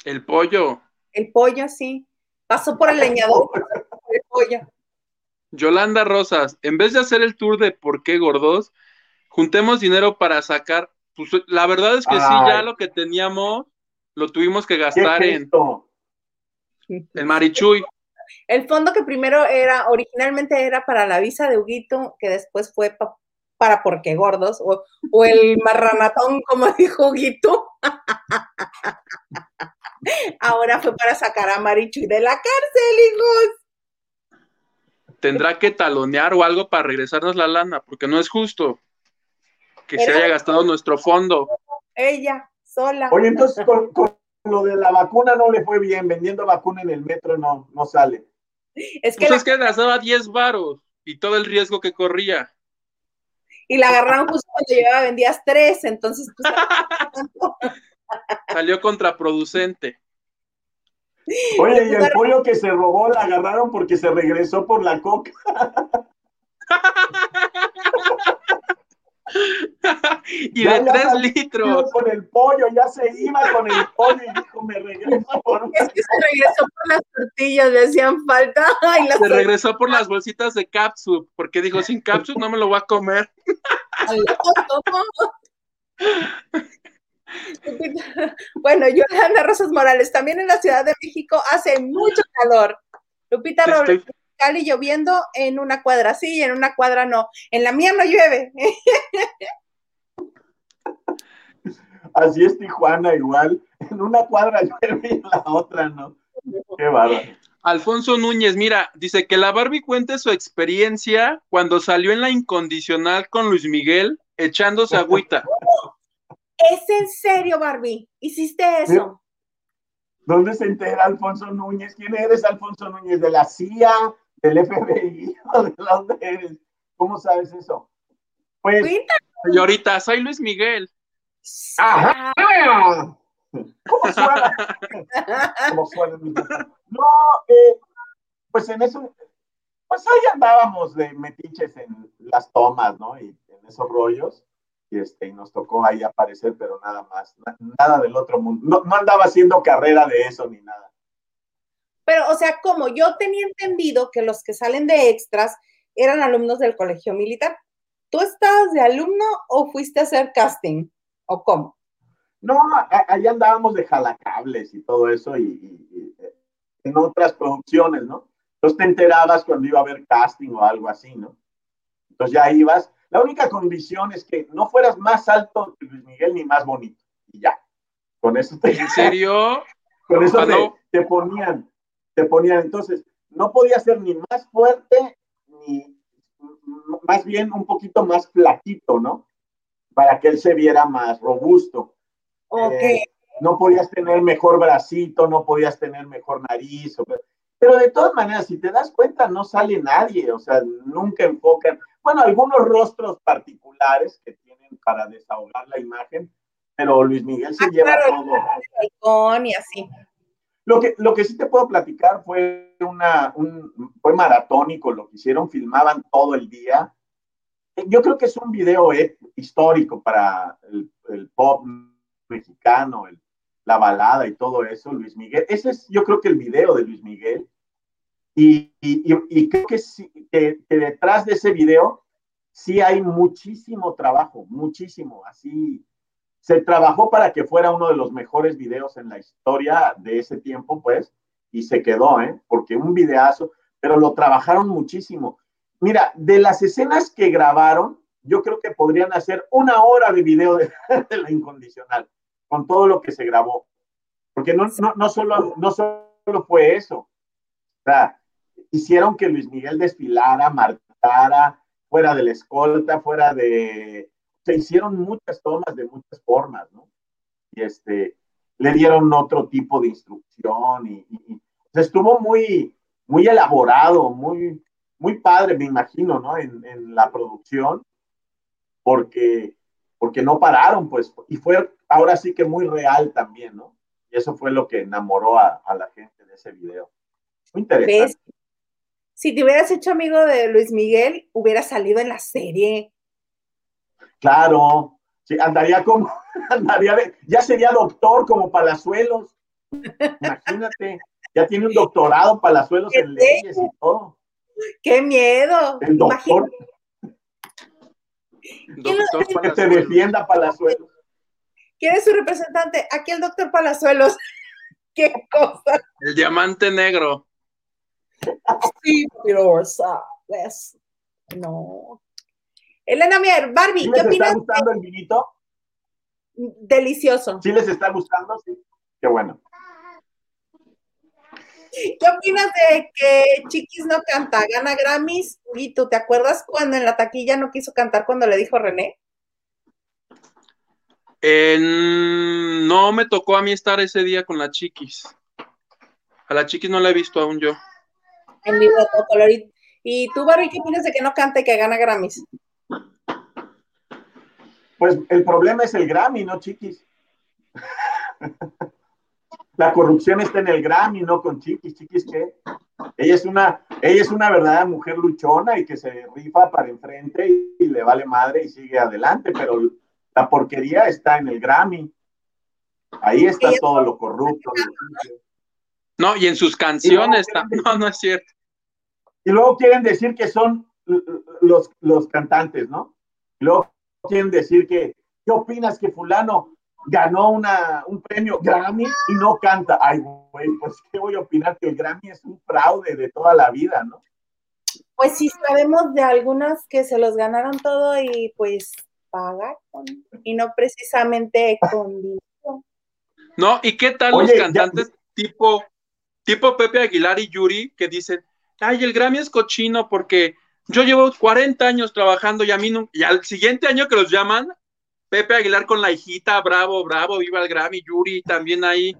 El pollo. El pollo, sí. Pasó por el leñador, por <laughs> el pollo. Yolanda Rosas, en vez de hacer el tour de por qué gordos, juntemos dinero para sacar. Pues, la verdad es que sí, ya lo que teníamos lo tuvimos que gastar en el Marichuy. El fondo que primero era, originalmente era para la visa de Huguito, que después fue para porque gordos, o, o el <laughs> marranatón, como dijo Huguito. Ahora fue para sacar a Marichuy de la cárcel, hijos. Tendrá que talonear o algo para regresarnos la lana, porque no es justo que se haya gastado nuestro fondo. Ella, sola. Oye, entonces con, lo de la vacuna no le fue bien, vendiendo vacuna en el metro no, no sale. Es que, pues es que gastaba 10 varos y todo el riesgo que corría. Y la agarraron justo cuando llevaba, vendías tres, entonces pues, <laughs> Salió contraproducente. Oye, y el pollo que se robó la agarraron porque se regresó por la coca. <laughs> <laughs> y de tres litros. Con el pollo, ya se iba con el pollo y dijo, me regreso por Es que se regresó por las tortillas, le hacían falta. <laughs> se regresó por las bolsitas de capsup, porque dijo, sin capsup no me lo voy a comer. <laughs> bueno, Yolanda Rosas Morales, también en la Ciudad de México hace mucho calor. Lupita Robles, Cali lloviendo en una cuadra sí y en una cuadra no. En la mía no llueve. Así es Tijuana igual. En una cuadra llueve y en la otra no. Qué bárbaro. Alfonso Núñez, mira, dice que la Barbie cuente su experiencia cuando salió en la incondicional con Luis Miguel echándose agüita. <laughs> ¿Es en serio, Barbie? ¿Hiciste eso? ¿Dónde se entera Alfonso Núñez? ¿Quién eres, Alfonso Núñez? ¿De la CIA? ¿Del FBI? ¿O de dónde eres? ¿Cómo sabes eso? Pues. Señorita, soy Luis Miguel. ¡Ajá! ¿Cómo suena? ¿Cómo suena? No, eh, pues en eso, pues ahí andábamos de metiches en las tomas, ¿no? Y en esos rollos y, este, y nos tocó ahí aparecer, pero nada más, nada del otro mundo. No, andaba haciendo carrera de eso ni nada. Pero, o sea, como yo tenía entendido que los que salen de extras eran alumnos del colegio militar. ¿Tú estabas de alumno o fuiste a hacer casting? ¿O cómo? No, ahí andábamos de jalacables y todo eso y, en otras producciones, ¿no? Entonces te enterabas cuando iba a haber casting o algo así, ¿no? Entonces ya ibas la única condición es que no fueras más alto que Luis Miguel ni más bonito. Y ya. Con eso te. ¿En serio? <laughs> Con eso te, ponían. Te ponían. Entonces, no podía ser ni más fuerte ni más bien un poquito más flaquito, ¿no? Para que él se viera más robusto. Ok. Eh, no podías tener mejor bracito, no podías tener mejor nariz. Pero de todas maneras, si te das cuenta, no sale nadie, o sea, nunca enfocan bueno, algunos rostros particulares que tienen para desahogar la imagen, pero Luis Miguel se ah, lleva todo. y así. Lo que, lo que sí te puedo platicar fue una, un, fue maratónico lo que hicieron, filmaban todo el día. Yo creo que es un video histórico para el, pop mexicano, la balada y todo eso, Luis Miguel. Ese es, yo creo que el video de Luis Miguel y, creo que, sí, que, detrás de ese video sí hay muchísimo trabajo, muchísimo. Así se trabajó para que fuera uno de los mejores videos en la historia de ese tiempo, pues, y se quedó, ¿eh? Porque un videazo, pero lo trabajaron muchísimo. Mira, de las escenas que grabaron, yo creo que podrían hacer una hora de video de, <laughs> la incondicional, con todo lo que se grabó. Porque no, no, no, solo, no solo fue eso. O sea, hicieron que Luis Miguel desfilara, marcara, fuera de la escolta, fuera de... Se hicieron muchas tomas de muchas formas, ¿no? Y este, le dieron otro tipo de instrucción y, estuvo muy, muy elaborado, muy, muy padre, me imagino, ¿no? En, la producción, porque porque no pararon, pues, y fue ahora sí que muy real también, ¿no? Y eso fue lo que enamoró a, la gente de ese video. Muy interesante. Si te hubieras hecho amigo de Luis Miguel, hubiera salido en la serie. Claro, sí, andaría como, <laughs> andaría ya sería doctor como Palazuelos. Imagínate, ya tiene un doctorado Palazuelos en leyes y todo. ¡Qué miedo! El doctor. Doctor que te defienda Palazuelos. ¿Quién es su representante? Aquí el doctor Palazuelos. <laughs> ¿Qué cosa? El diamante negro. Sí, pero, ¿sabes? No. Elena Mier, Barbie, ¿qué opinas? ¿Les está gustando el vinito? Delicioso. ¿Sí les está gustando? Sí. Qué bueno. ¿Qué opinas de que Chiquis no canta? Gana Grammys. ¿Y tú te acuerdas cuando en la taquilla no quiso cantar cuando le dijo René? no me tocó a mí estar ese día con la Chiquis. A la Chiquis no la he visto aún yo. En vivo, colorito. ¿Y tú, Barbie, qué opinas de que no cante y que gana Grammys? Pues el problema es el Grammy, ¿no, Chiquis? la corrupción está en el Grammy, no con Chiquis. Chiquis, ¿qué? Ella es una, ella es una verdadera mujer luchona y que se rifa para enfrente y, le vale madre y sigue adelante, pero la porquería está en el Grammy. Ahí está todo lo corrupto. No, y en sus canciones, no, no es cierto. Y luego quieren decir que son los, los cantantes, ¿no? Y luego quieren decir que, ¿qué opinas que fulano ganó una, un premio Grammy y no canta. Ay, güey, pues qué voy a opinar que el Grammy es un fraude de toda la vida, ¿no? Pues sí, sabemos de algunas que se los ganaron todo y pues pagan y no precisamente con dinero. No, ¿y qué tal los cantantes tipo, tipo Pepe Aguilar y Yuri que dicen, ay, el Grammy es cochino porque yo llevo 40 años trabajando y a mí no, y al siguiente año que los llaman, Pepe Aguilar con la hijita, bravo, bravo, viva el Grammy, Yuri también ahí.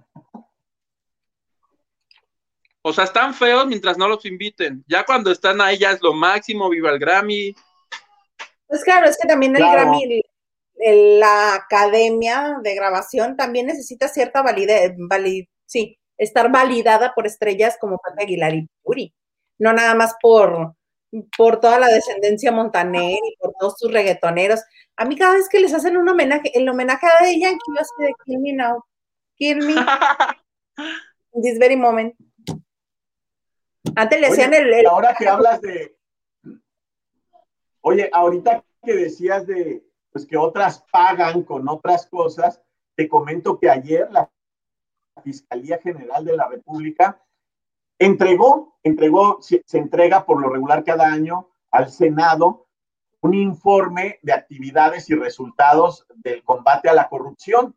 O sea, están feos mientras no los inviten. Ya cuando están ahí ya es lo máximo, viva el Grammy. Pues claro, es que también el Grammy, la academia de grabación también necesita cierta validez, sí, estar validada por estrellas como Pepe Aguilar y Yuri. No nada más por, por toda la descendencia montaner y por todos sus reggaetoneros. A mí cada vez que les hacen un homenaje, el homenaje a de Yankee, yo así de kill me now, kill me in <laughs> this very moment. Antes le hacían el, Ahora que hablas de... Oye, ahorita que decías de pues que otras pagan con otras cosas, te comento que ayer la Fiscalía General de la República entregó, entregó, se entrega por lo regular cada año al Senado un informe de actividades y resultados del combate a la corrupción.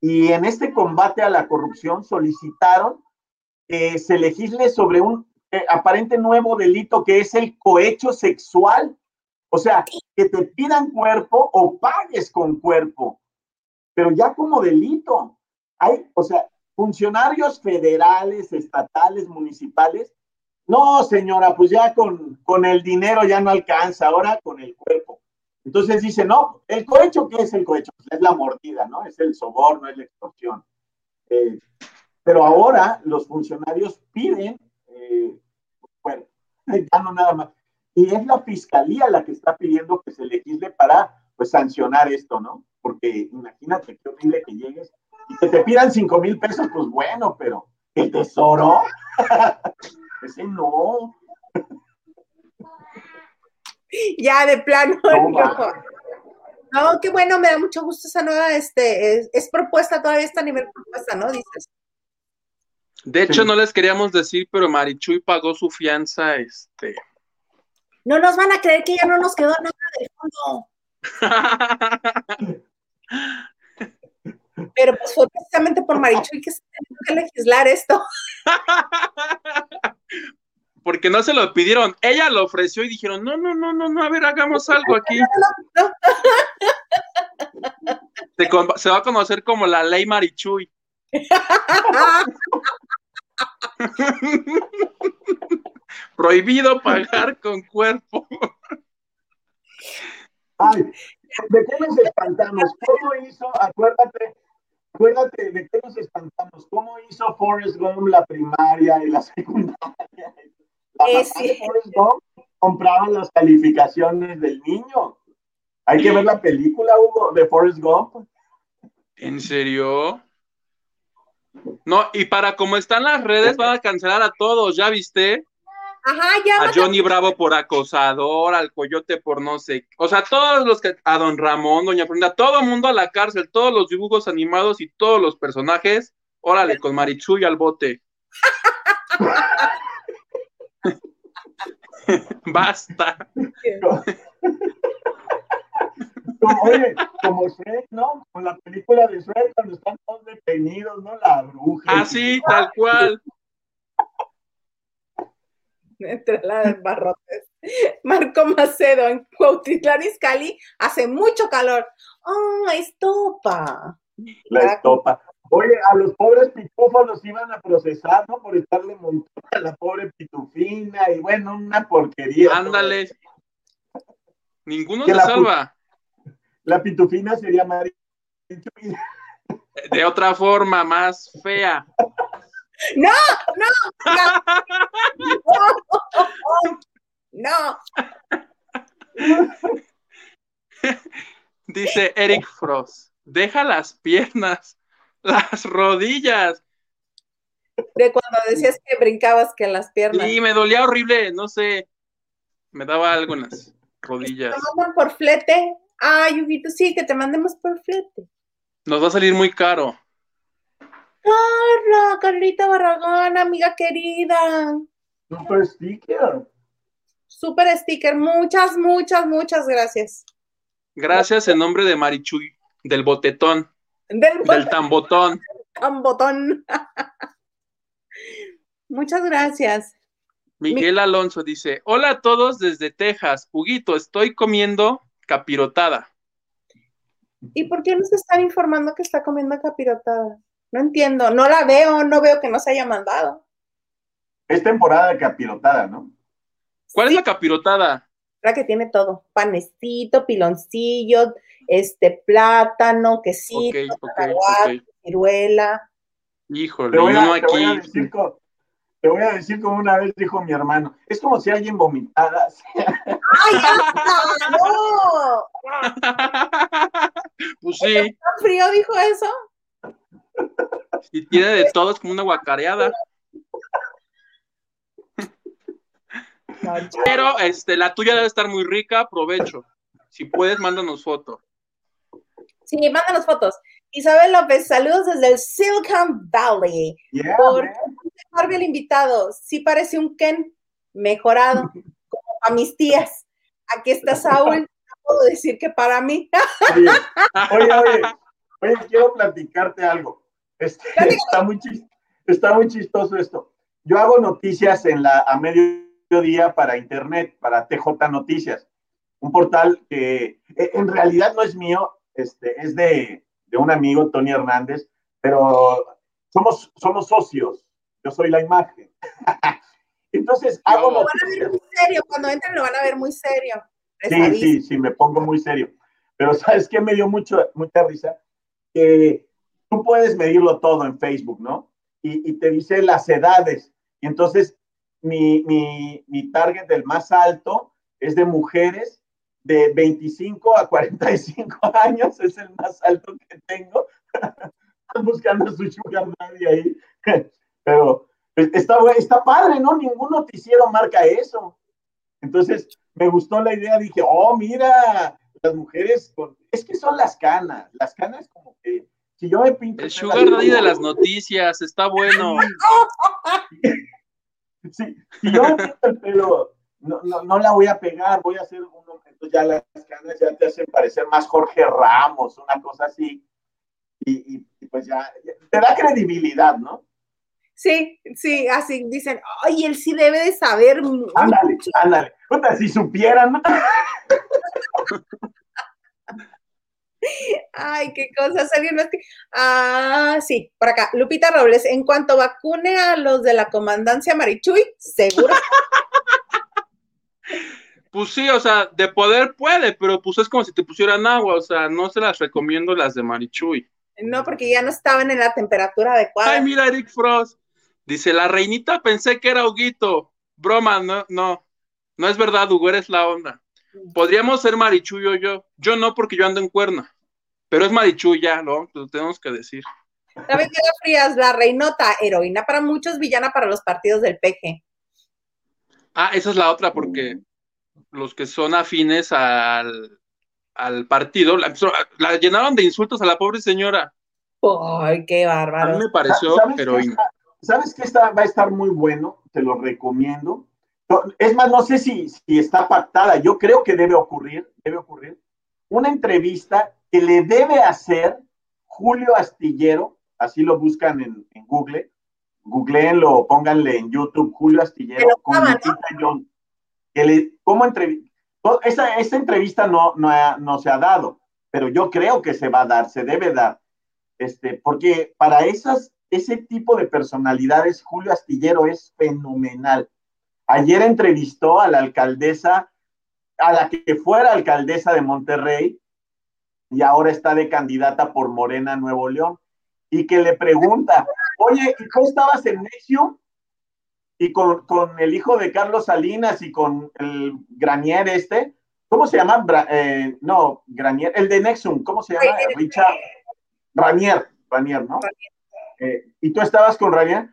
Y en este combate a la corrupción solicitaron que se legisle sobre un eh, aparente nuevo delito que es el cohecho sexual. O sea, que te pidan cuerpo o pagues con cuerpo, pero ya como delito. Hay, o sea, funcionarios federales, estatales, municipales no, señora, pues ya con, con el dinero ya no alcanza, ahora con el cuerpo. Entonces dice, no, el cohecho, ¿qué es el cohecho? Pues es la mordida, ¿no? Es el soborno, es la extorsión. Eh, pero ahora los funcionarios piden, eh, bueno, <laughs> ya no nada más. Y es la fiscalía la que está pidiendo que se legisle para, pues, sancionar esto, ¿no? Porque imagínate qué horrible que llegues y que te pidan cinco mil pesos, pues bueno, pero el tesoro. <laughs> Ese no. Ya, de plano. No, qué bueno, me da mucho gusto esa nueva, este, es, propuesta, todavía está a nivel propuesta, ¿no? Dices. De hecho, no les queríamos decir, pero Marichuy pagó su fianza, este. No nos van a creer que ya no nos quedó nada de fondo. <laughs> Pero pues fue precisamente por Marichuy que se tuvo que legislar esto. <laughs> Porque no se lo pidieron, ella lo ofreció y dijeron, no, no, no, no, no, a ver, hagamos algo aquí. Se, va a conocer como la ley Marichuy. <laughs> Prohibido pagar con cuerpo. Ay, ¿De qué nos espantamos? ¿Cómo hizo? Acuérdate, acuérdate de qué nos espantamos. ¿Cómo hizo Forrest Gump la primaria y la <laughs> secundaria? La de Forrest Gump compraba las calificaciones del niño. Hay que ver la película, Hugo, de Forrest Gump. ¿En serio? No, y para como están las redes, van a cancelar a todos, ¿ya viste? Ajá, ya. A Johnny Bravo por acosador, al Coyote por no sé. O sea, todos los que. A Don Ramón, Doña Brenda, todo el mundo a la cárcel, todos los dibujos animados y todos los personajes. Órale, con Marichuy al bote. <laughs> Basta. Como, oye, como Shrek, ¿no? Con la película de Shrek cuando están todos detenidos, ¿no? La bruja. Así, tal cual. <laughs> Entre las barrotes. Marco Macedo, en Cuautitlán Izcalli hace mucho calor. ¡Oh, estopa! La estopa. Oye, a los pobres pitufos los iban a procesar, ¿no? Por estarle montando a la pobre pitufina y bueno, una porquería. Ándale. Ninguno Que se la salva. La pitufina sería María. De otra forma, más fea. ¡No! ¡No! ¡No! ¡No! Dice Eric Frost. Deja las piernas, las rodillas. De cuando decías que brincabas que las piernas. Y me dolía horrible, no sé. Me daba algo en las rodillas. ¿Te mandan por flete? Ay, Huguito, sí, que te mandemos por flete. Nos va a salir muy caro. Carla, Carlita Barragán, amiga querida. Super sticker. Super sticker, muchas, muchas, muchas gracias. Gracias en nombre de Marichuy, del botetón, Del del tambotón. botón. muchas gracias. Miguel Alonso dice: Hola a todos desde Texas. Huguito, estoy comiendo capirotada. ¿Y por qué nos están informando que está comiendo capirotada? No entiendo, no la veo, no veo que nos haya mandado. Es temporada de capirotada, ¿no? ¿Cuál Sí. es la capirotada? La que tiene todo, panecito, piloncillo, este plátano, quesito, Ok, ok, cacahuate, ok. ciruela. Híjole, Te voy, a, te voy a aquí. decir te voy a decir como una vez dijo mi hermano, es como si alguien vomitara. ¡Ay, ya! ¡No! <laughs> pues sí, ¿Tan frío dijo eso? Si tiene de todo, es como una guacareada. Pero este, la tuya debe estar muy rica, aprovecho. Si puedes, mándanos foto. Sí, mándanos fotos. Isabel López, saludos desde el Silicon Valley. Yeah, Por man. Barbie el invitado, sí parece un Ken mejorado, <laughs> como a mis tías. Aquí está Saúl, no puedo decir que para mí. Oye, oye, <laughs> oye, oye, quiero platicarte algo. Este, está, muy chis- está muy chistoso esto. Yo hago noticias en la, a mediodía para internet, para TJ Noticias, un portal que eh, en realidad no es mío, este, es de, de un amigo, Tony Hernández, pero somos, somos socios. Yo soy la imagen. <laughs> Entonces, hago Lo van a ver noticias. muy serio, cuando entren lo van a ver muy serio. Les Sí, aviso. sí, sí, me pongo muy serio. Pero ¿sabes qué? Me dio mucho, mucha risa. Que tú puedes medirlo todo en Facebook, ¿no? Y, te dice las edades. Y entonces, mi, mi, mi target del más alto es de mujeres de 25 a 45 <laughs> años, es el más alto que tengo. <laughs> Están buscando su sugar daddy ahí. <laughs> Pero pues, está, está padre, ¿no? Ningún noticiero marca eso. Entonces, me gustó la idea, dije, oh, mira, las mujeres, es que son las canas, las canas como que, si yo me pinto... El sugar daddy de las noticias, está bueno. <laughs> Sí, si yo me pinto el pelo, no, no, no la voy a pegar, voy a hacer uno, entonces ya las canas ya te hacen parecer más Jorge Ramos, una cosa así, y, y- y pues ya, ya te da credibilidad, ¿no? Sí, sí, así dicen, ay, él sí debe de saber. mucho". Ándale, ándale, Puta, si supieran, ¿no? <laughs> Ay, qué cosa, serio, no es que- Ah, sí, por acá. Lupita Robles, en cuanto vacune a los de la comandancia Marichuy, seguro. <laughs> Pues sí, o sea, de poder puede, pero pues es como si te pusieran agua, o sea, no se las recomiendo las de Marichuy. No, porque ya no estaban en la temperatura adecuada. Ay, mira, Eric Frost. Dice, la reinita pensé que era Huguito. Broma, no, no. No es verdad, Hugo, eres la onda. Podríamos ser Marichuy o yo. Yo no, porque yo ando en cuerna. Pero es Marichuy ya, ¿no? Lo tenemos que decir. ¿Sabes qué, Frías? La reinota, heroína para muchos, villana para los partidos del PG. Ah, esa es la otra, porque los que son afines al, partido la, llenaron de insultos a la pobre señora. ¡Ay, qué bárbaro! A mí me pareció heroína. ¿Sabes qué está, va a estar muy bueno? Te lo recomiendo. Es más, no sé si, si está pactada. Yo creo que debe ocurrir, debe ocurrir una entrevista que le debe hacer Julio Astillero, así lo buscan en, en Google, googleenlo, pónganle en YouTube Julio Astillero con John. Que le, ¿cómo esa, esa, entrevista no, no, no, se ha dado, pero yo creo que se va a dar, se debe dar. Este, porque para esas, ese tipo de personalidades, Julio Astillero es fenomenal. Ayer entrevistó a la alcaldesa, a la que fuera alcaldesa de Monterrey, y ahora está de candidata por Morena Nuevo León, y que le pregunta, oye, ¿y tú estabas en Nexium? Y con, el hijo de Carlos Salinas y con el Granier este, ¿cómo se llama? Eh, no, Granier, el de Nexum, ¿cómo se llama? Richard Ranier, Ranier, ¿no? Eh, ¿Y tú estabas con Ranier?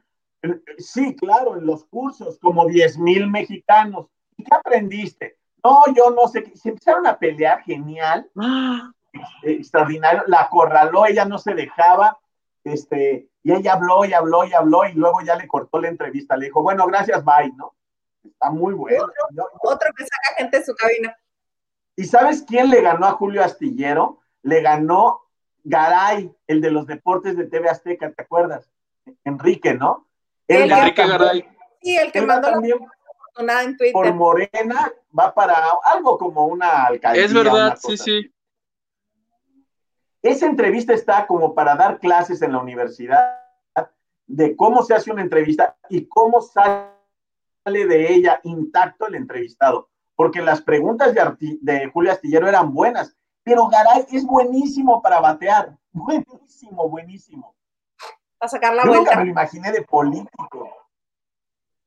Sí, claro, en los cursos, como 10 mil mexicanos. ¿Y qué aprendiste? No, yo no sé, se empezaron a pelear, genial, ¡Ah! Extraordinario, la acorraló, ella no se dejaba, este, y ella habló y habló y habló y luego ya le cortó la entrevista. Le dijo, bueno, gracias, bye, ¿no? Está muy bueno. Otro, que saca gente de su cabina. ¿Y sabes quién le ganó a Julio Astillero? Le ganó Garay, el de los deportes de TV Azteca, ¿te acuerdas? Enrique, ¿no? Enrique Garay. Sí, el que mandó también, en Twitter. Por Morena va para algo como una alcaldía. Es verdad, sí, sí. Esa entrevista está como para dar clases en la universidad de cómo se hace una entrevista y cómo sale de ella intacto el entrevistado. Porque las preguntas de, de Julio Astillero eran buenas, pero Garay es buenísimo para batear. <laughs> Buenísimo, buenísimo. A sacar la vuelta. Nunca me lo imaginé de político.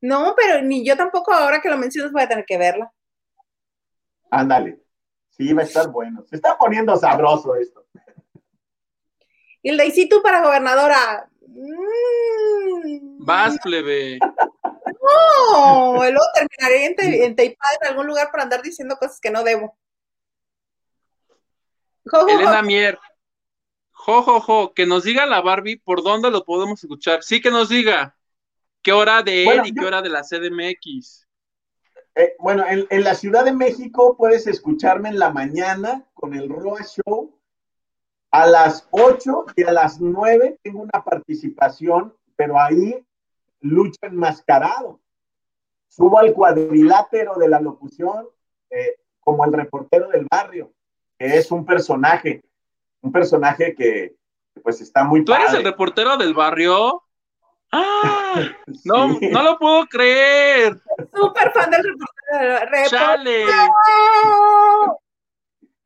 No, pero ni yo tampoco, ahora que lo mencionas, voy a tener que verla. Ándale. Sí, va a estar bueno. Se está poniendo sabroso esto. Y el de tú para gobernadora. Mm. Vas, plebe. No, luego terminaré en, te, en algún lugar para andar diciendo cosas que no debo. Elena Mier. Jo, jo, jo, que nos diga la Barbie por dónde lo podemos escuchar. Sí, que nos diga qué hora de él y qué hora de la CDMX. Eh, bueno, en, en, la Ciudad de México puedes escucharme en la mañana con el Roa Show a las 8 y a las 9 tengo una participación, pero ahí lucho enmascarado. Subo al cuadrilátero de la locución eh, como el reportero del barrio, que es un personaje, un personaje que pues está muy ¿Tú eres el reportero del barrio? ¡Ah! <laughs> No, no lo puedo creer. Súper fan del reportero del ¡Chale!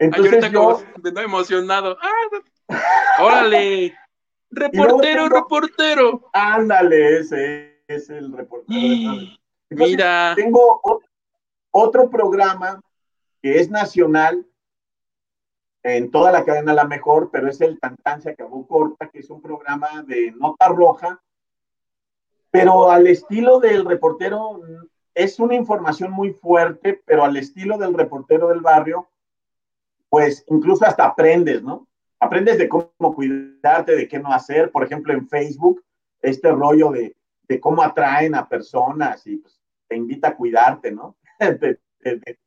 Entonces yo... emocionado. ¡Ah! ¡Órale! <laughs> Reportero, reportero. Ándale, ese es el reportero. <gasps> Mira. Tengo otro programa que es nacional en toda la cadena La Mejor, pero es el Tantán se acabó corta, que es un programa de nota roja, pero al estilo del reportero, es una información muy fuerte, pero al estilo del reportero del barrio, pues incluso hasta aprendes, ¿no? Aprendes de cómo cuidarte, de qué no hacer. Por ejemplo, en Facebook, este rollo de, cómo atraen a personas y pues, te invita a cuidarte, ¿no? <laughs> te,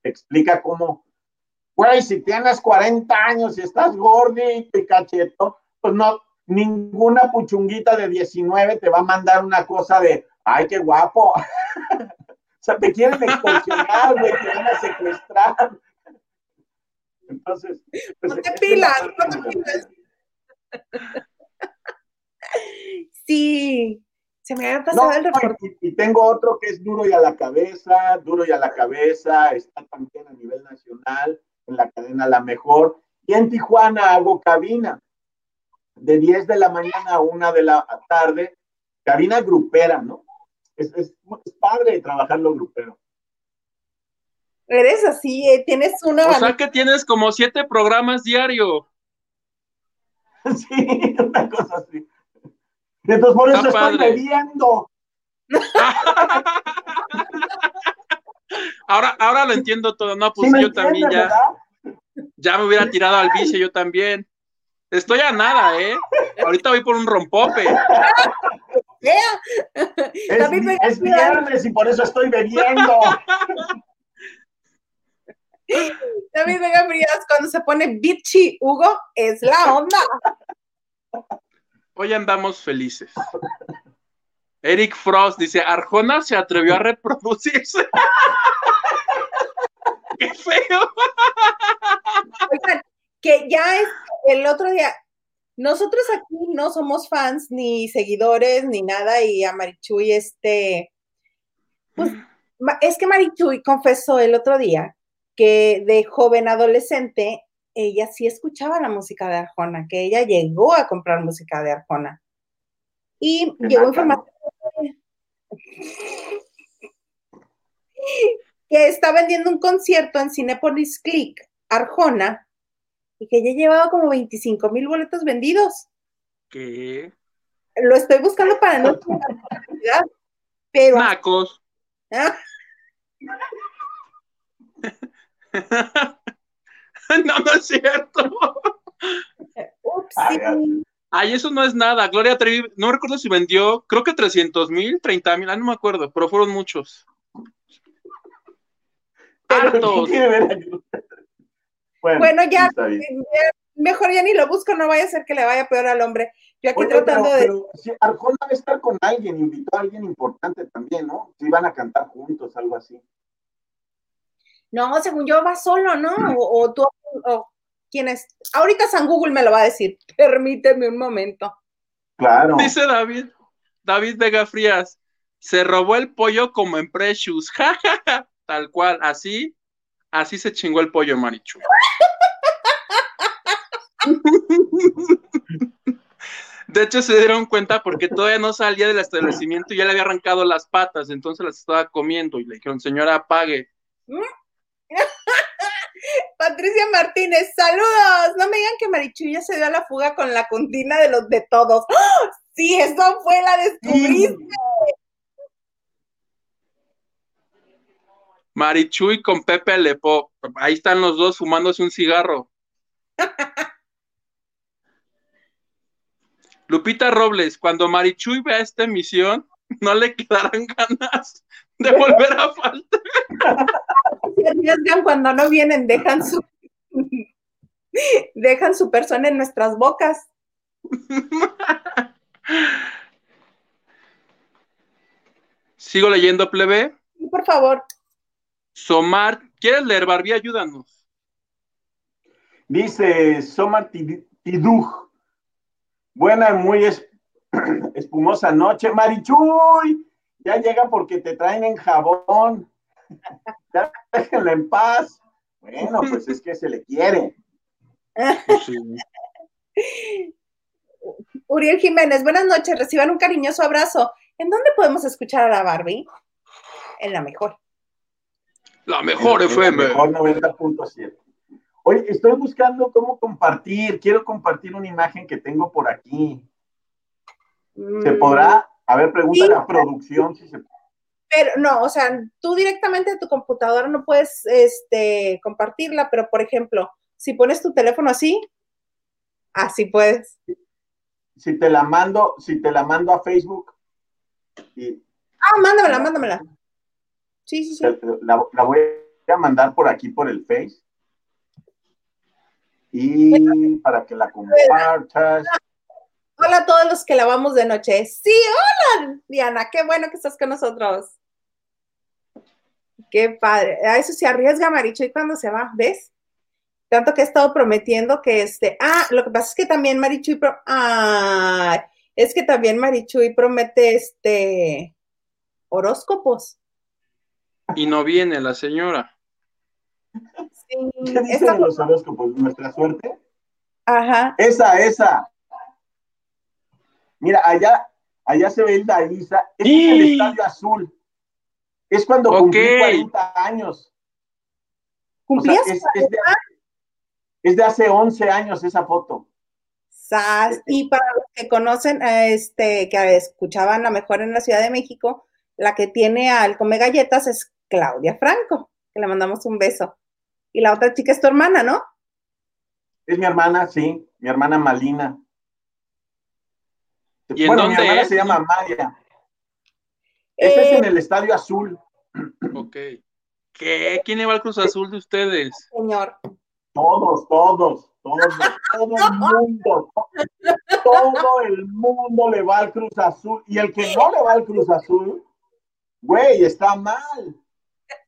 explica cómo, güey, si tienes 40 años y estás gordito y cacheto, pues no, ninguna puchunguita de 19 te va a mandar una cosa de, ay, qué guapo. <laughs> o sea, te quieren extorsionar, güey, te van a secuestrar. Entonces, pues, no te pilas, no te pilas. Sí, Se me había pasado el reporte. Y, tengo otro que es duro y a la cabeza, duro y a la cabeza, está también a nivel nacional, en la cadena La Mejor. Y en Tijuana hago cabina, de 10 de la mañana a 1 de la tarde, cabina grupera, ¿no? Es, es, es padre trabajarlo grupero. Eres así, eh, tienes una... O sea que tienes como siete programas diario. <laughs> Sí, una cosa así. Entonces por eso estoy bebiendo. <laughs> ahora, ahora lo entiendo todo. No, pues yo también ya. Ya me hubiera tirado al vicio yo también. Estoy a nada, ¿eh? Ahorita voy por un rompope. <laughs> Es, es viernes y por eso estoy bebiendo. David Vega Frías, cuando se pone bitchy, Hugo, es la onda. Hoy andamos felices. Eric Frost dice, Arjona se atrevió a reproducirse. <laughs> ¡Qué feo! Oigan, que ya es el otro día, nosotros aquí no somos fans ni seguidores ni nada y a Marichuy este, pues es que Marichuy confesó el otro día que de joven adolescente ella sí escuchaba la música de Arjona, que ella llegó a comprar música de Arjona. Y llegó información que está vendiendo un concierto en Cinepolis Click, Arjona, y que ya llevaba como 25 mil boletos vendidos. ¿Qué? Lo estoy buscando para no pero. Macos. ¿Ah? <laughs> no, no es cierto. Ay, eso no es nada. Gloria Trevi, no recuerdo si vendió, creo que 300 mil, 30 mil, ah, no me acuerdo, pero fueron muchos. Bueno, ya, mejor ya ni lo busco, no vaya a ser que le vaya peor al hombre. Yo aquí tratando de. Pero, si Arjona va a estar con alguien, invitó a alguien importante también, ¿no? Si van a cantar juntos, algo así. No, según yo va solo, ¿no? O, tú, o quién es. Ahorita San Google me lo va a decir. <laughs> Permíteme un momento. Claro. Dice David, David Vega Frías, se robó el pollo como en Precious. <laughs> Tal cual, así, así se chingó el pollo, Marichu. De hecho, se dieron cuenta porque todavía no salía del establecimiento y ya le había arrancado las patas, entonces las estaba comiendo y le dijeron, señora, pague. <laughs> Patricia Martínez, saludos. No me digan que Marichu ya se dio a la fuga con la contina de los de todos. ¡Oh! Sí, eso fue, la descubriste. <laughs> Marichuy con Pepe Alepo. Ahí están los dos fumándose un cigarro. <laughs> Lupita Robles, cuando Marichuy vea esta emisión, no le quedarán ganas de volver a faltar. Se arriesgan cuando no vienen, dejan su dejan su persona en nuestras bocas. <laughs> Sigo leyendo, plebe. Sí, por favor. Somar, ¿quieres leer, Barbie? Ayúdanos. Dice Somar Tiduj. Buena y muy <clears throat> espumosa noche. Marichuy, ya llega porque te traen en jabón. Ya déjenla en paz. Bueno, pues es que se le quiere. Uriel Jiménez, buenas noches, reciban un cariñoso abrazo. ¿En dónde podemos escuchar a la Barbie? En la mejor. La mejor FM. La mejor 90.7. Oye, estoy buscando cómo compartir. Quiero compartir una imagen que tengo por aquí. ¿Se mm. podrá? A ver, pregunta la producción si se pero no, o sea, tú directamente de tu computadora no puedes este, compartirla, pero por ejemplo, si pones tu teléfono así, así puedes. Si te la mando, si te la mando a Facebook. Ah, mándamela, mándamela. Sí, sí, sí. La, la, voy a mandar por aquí, por el Face. Y para que la compartas. Hola a todos los que lavamos de noche. Sí, hola, Diana, qué bueno que estás con nosotros. Qué padre. A eso se arriesga Maricho y cuando se va, ¿ves? Tanto que he estado prometiendo que este. Ah, lo que pasa es que también Maricho y. Pro... Es que también Marichuy promete este horóscopos. Y no viene la señora. <laughs> Sí, ¿Qué dicen los horóscopos? ¿Nuestra suerte? Ajá. Esa, esa. Mira, allá, allá se ve el Daisa. es el Estadio Azul. Es cuando cumplí 40 años. ¿Cumplías es, de, hace 11 años esa foto. Y para los que conocen, este, que escuchaban a mejor en la Ciudad de México, la que tiene al Come Galletas es Claudia Franco, que le mandamos un beso. Y la otra chica es tu hermana, ¿no? Es mi hermana, sí, mi hermana Malina. ¿Y bueno, mi hermana se llama Maya. Ese es en eh, el Estadio Azul. Ok. ¿Qué? ¿Quién le va al Cruz Azul de ustedes? Señor. Todos, todos, todos, todo el <laughs> mundo. Todo el mundo le va al Cruz Azul. Y el que no le va al Cruz Azul, güey, está mal.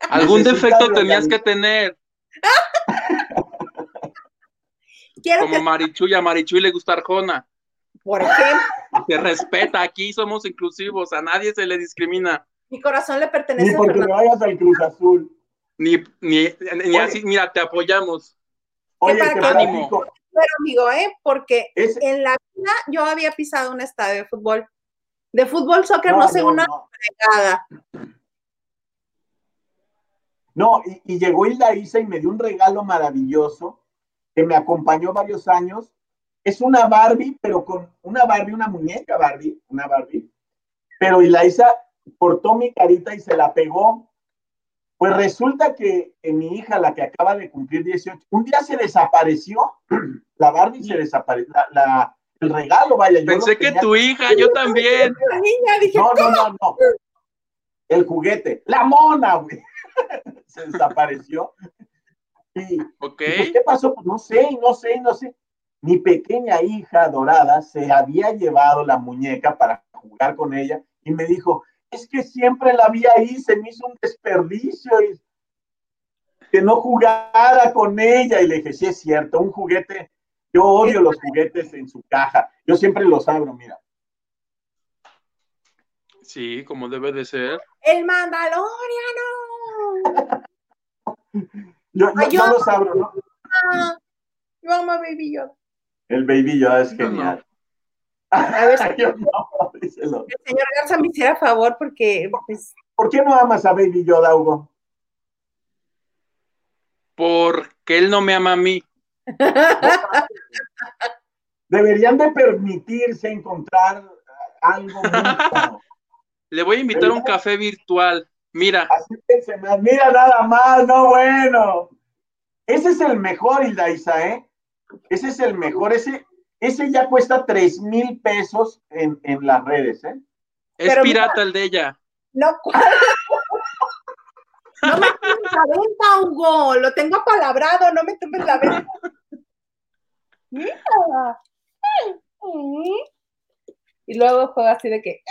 Algún defecto tenías que tener. <laughs> Como Marichuy, a Marichuy le gusta Arjona. ¿Por qué? Se respeta, aquí somos inclusivos, a nadie se le discrimina. Mi corazón le pertenece. Ni porque le vayas al Cruz Azul. Ni, ni, ni así, mira, te apoyamos. Oye, te ánimo. Pero amigo, ¿eh? Porque en la vida yo había pisado un estadio de fútbol. De fútbol, soccer, no, sé una no. No, y, y, llegó Hilda Isa y me dio un regalo maravilloso que me acompañó varios años. Es una Barbie, pero con una Barbie, una muñeca Barbie, una Barbie. Pero Hilda Isa cortó mi carita y se la pegó. Pues resulta que, mi hija, la que acaba de cumplir 18, un día se desapareció. <clears throat> La Barbie se desapareció. La, el regalo, vaya. Yo Pensé que tu hija, yo también. No, no, no, no. El juguete, la mona, güey. <laughs> se desapareció. Y, ¿Qué pasó? Pues no sé, no sé, no sé. Mi pequeña hija dorada se había llevado la muñeca para jugar con ella y me dijo, es que siempre la vi ahí, se me hizo un desperdicio y que no jugara con ella. Y le dije, sí es cierto, un juguete, yo odio los juguetes en su caja, yo siempre los abro, mira. Sí, como debe de ser. El Mandaloriano. <laughs> yo, no los abro, ¿no? Yo amo a Baby Yoda. El Baby Yoda es genial. <laughs> A ver, <laughs> El señor Garza me hiciera favor porque. Pues... ¿Por qué no amas a Baby Yoda, Hugo? Porque él no me ama a mí. <laughs> Deberían de permitirse encontrar algo. Le voy a invitar a un café virtual. Mira. Así se me mira nada más, no bueno. Ese es el mejor, Hilda Isa, ¿eh? Ese es el mejor. Ese, ese ya cuesta tres mil pesos en, en, las redes, ¿eh? Es pirata el de ella. No, <laughs> no me tomes la venta, Hugo. Lo tengo apalabrado, no me tomes la venta. Mira. Y luego juega así de que.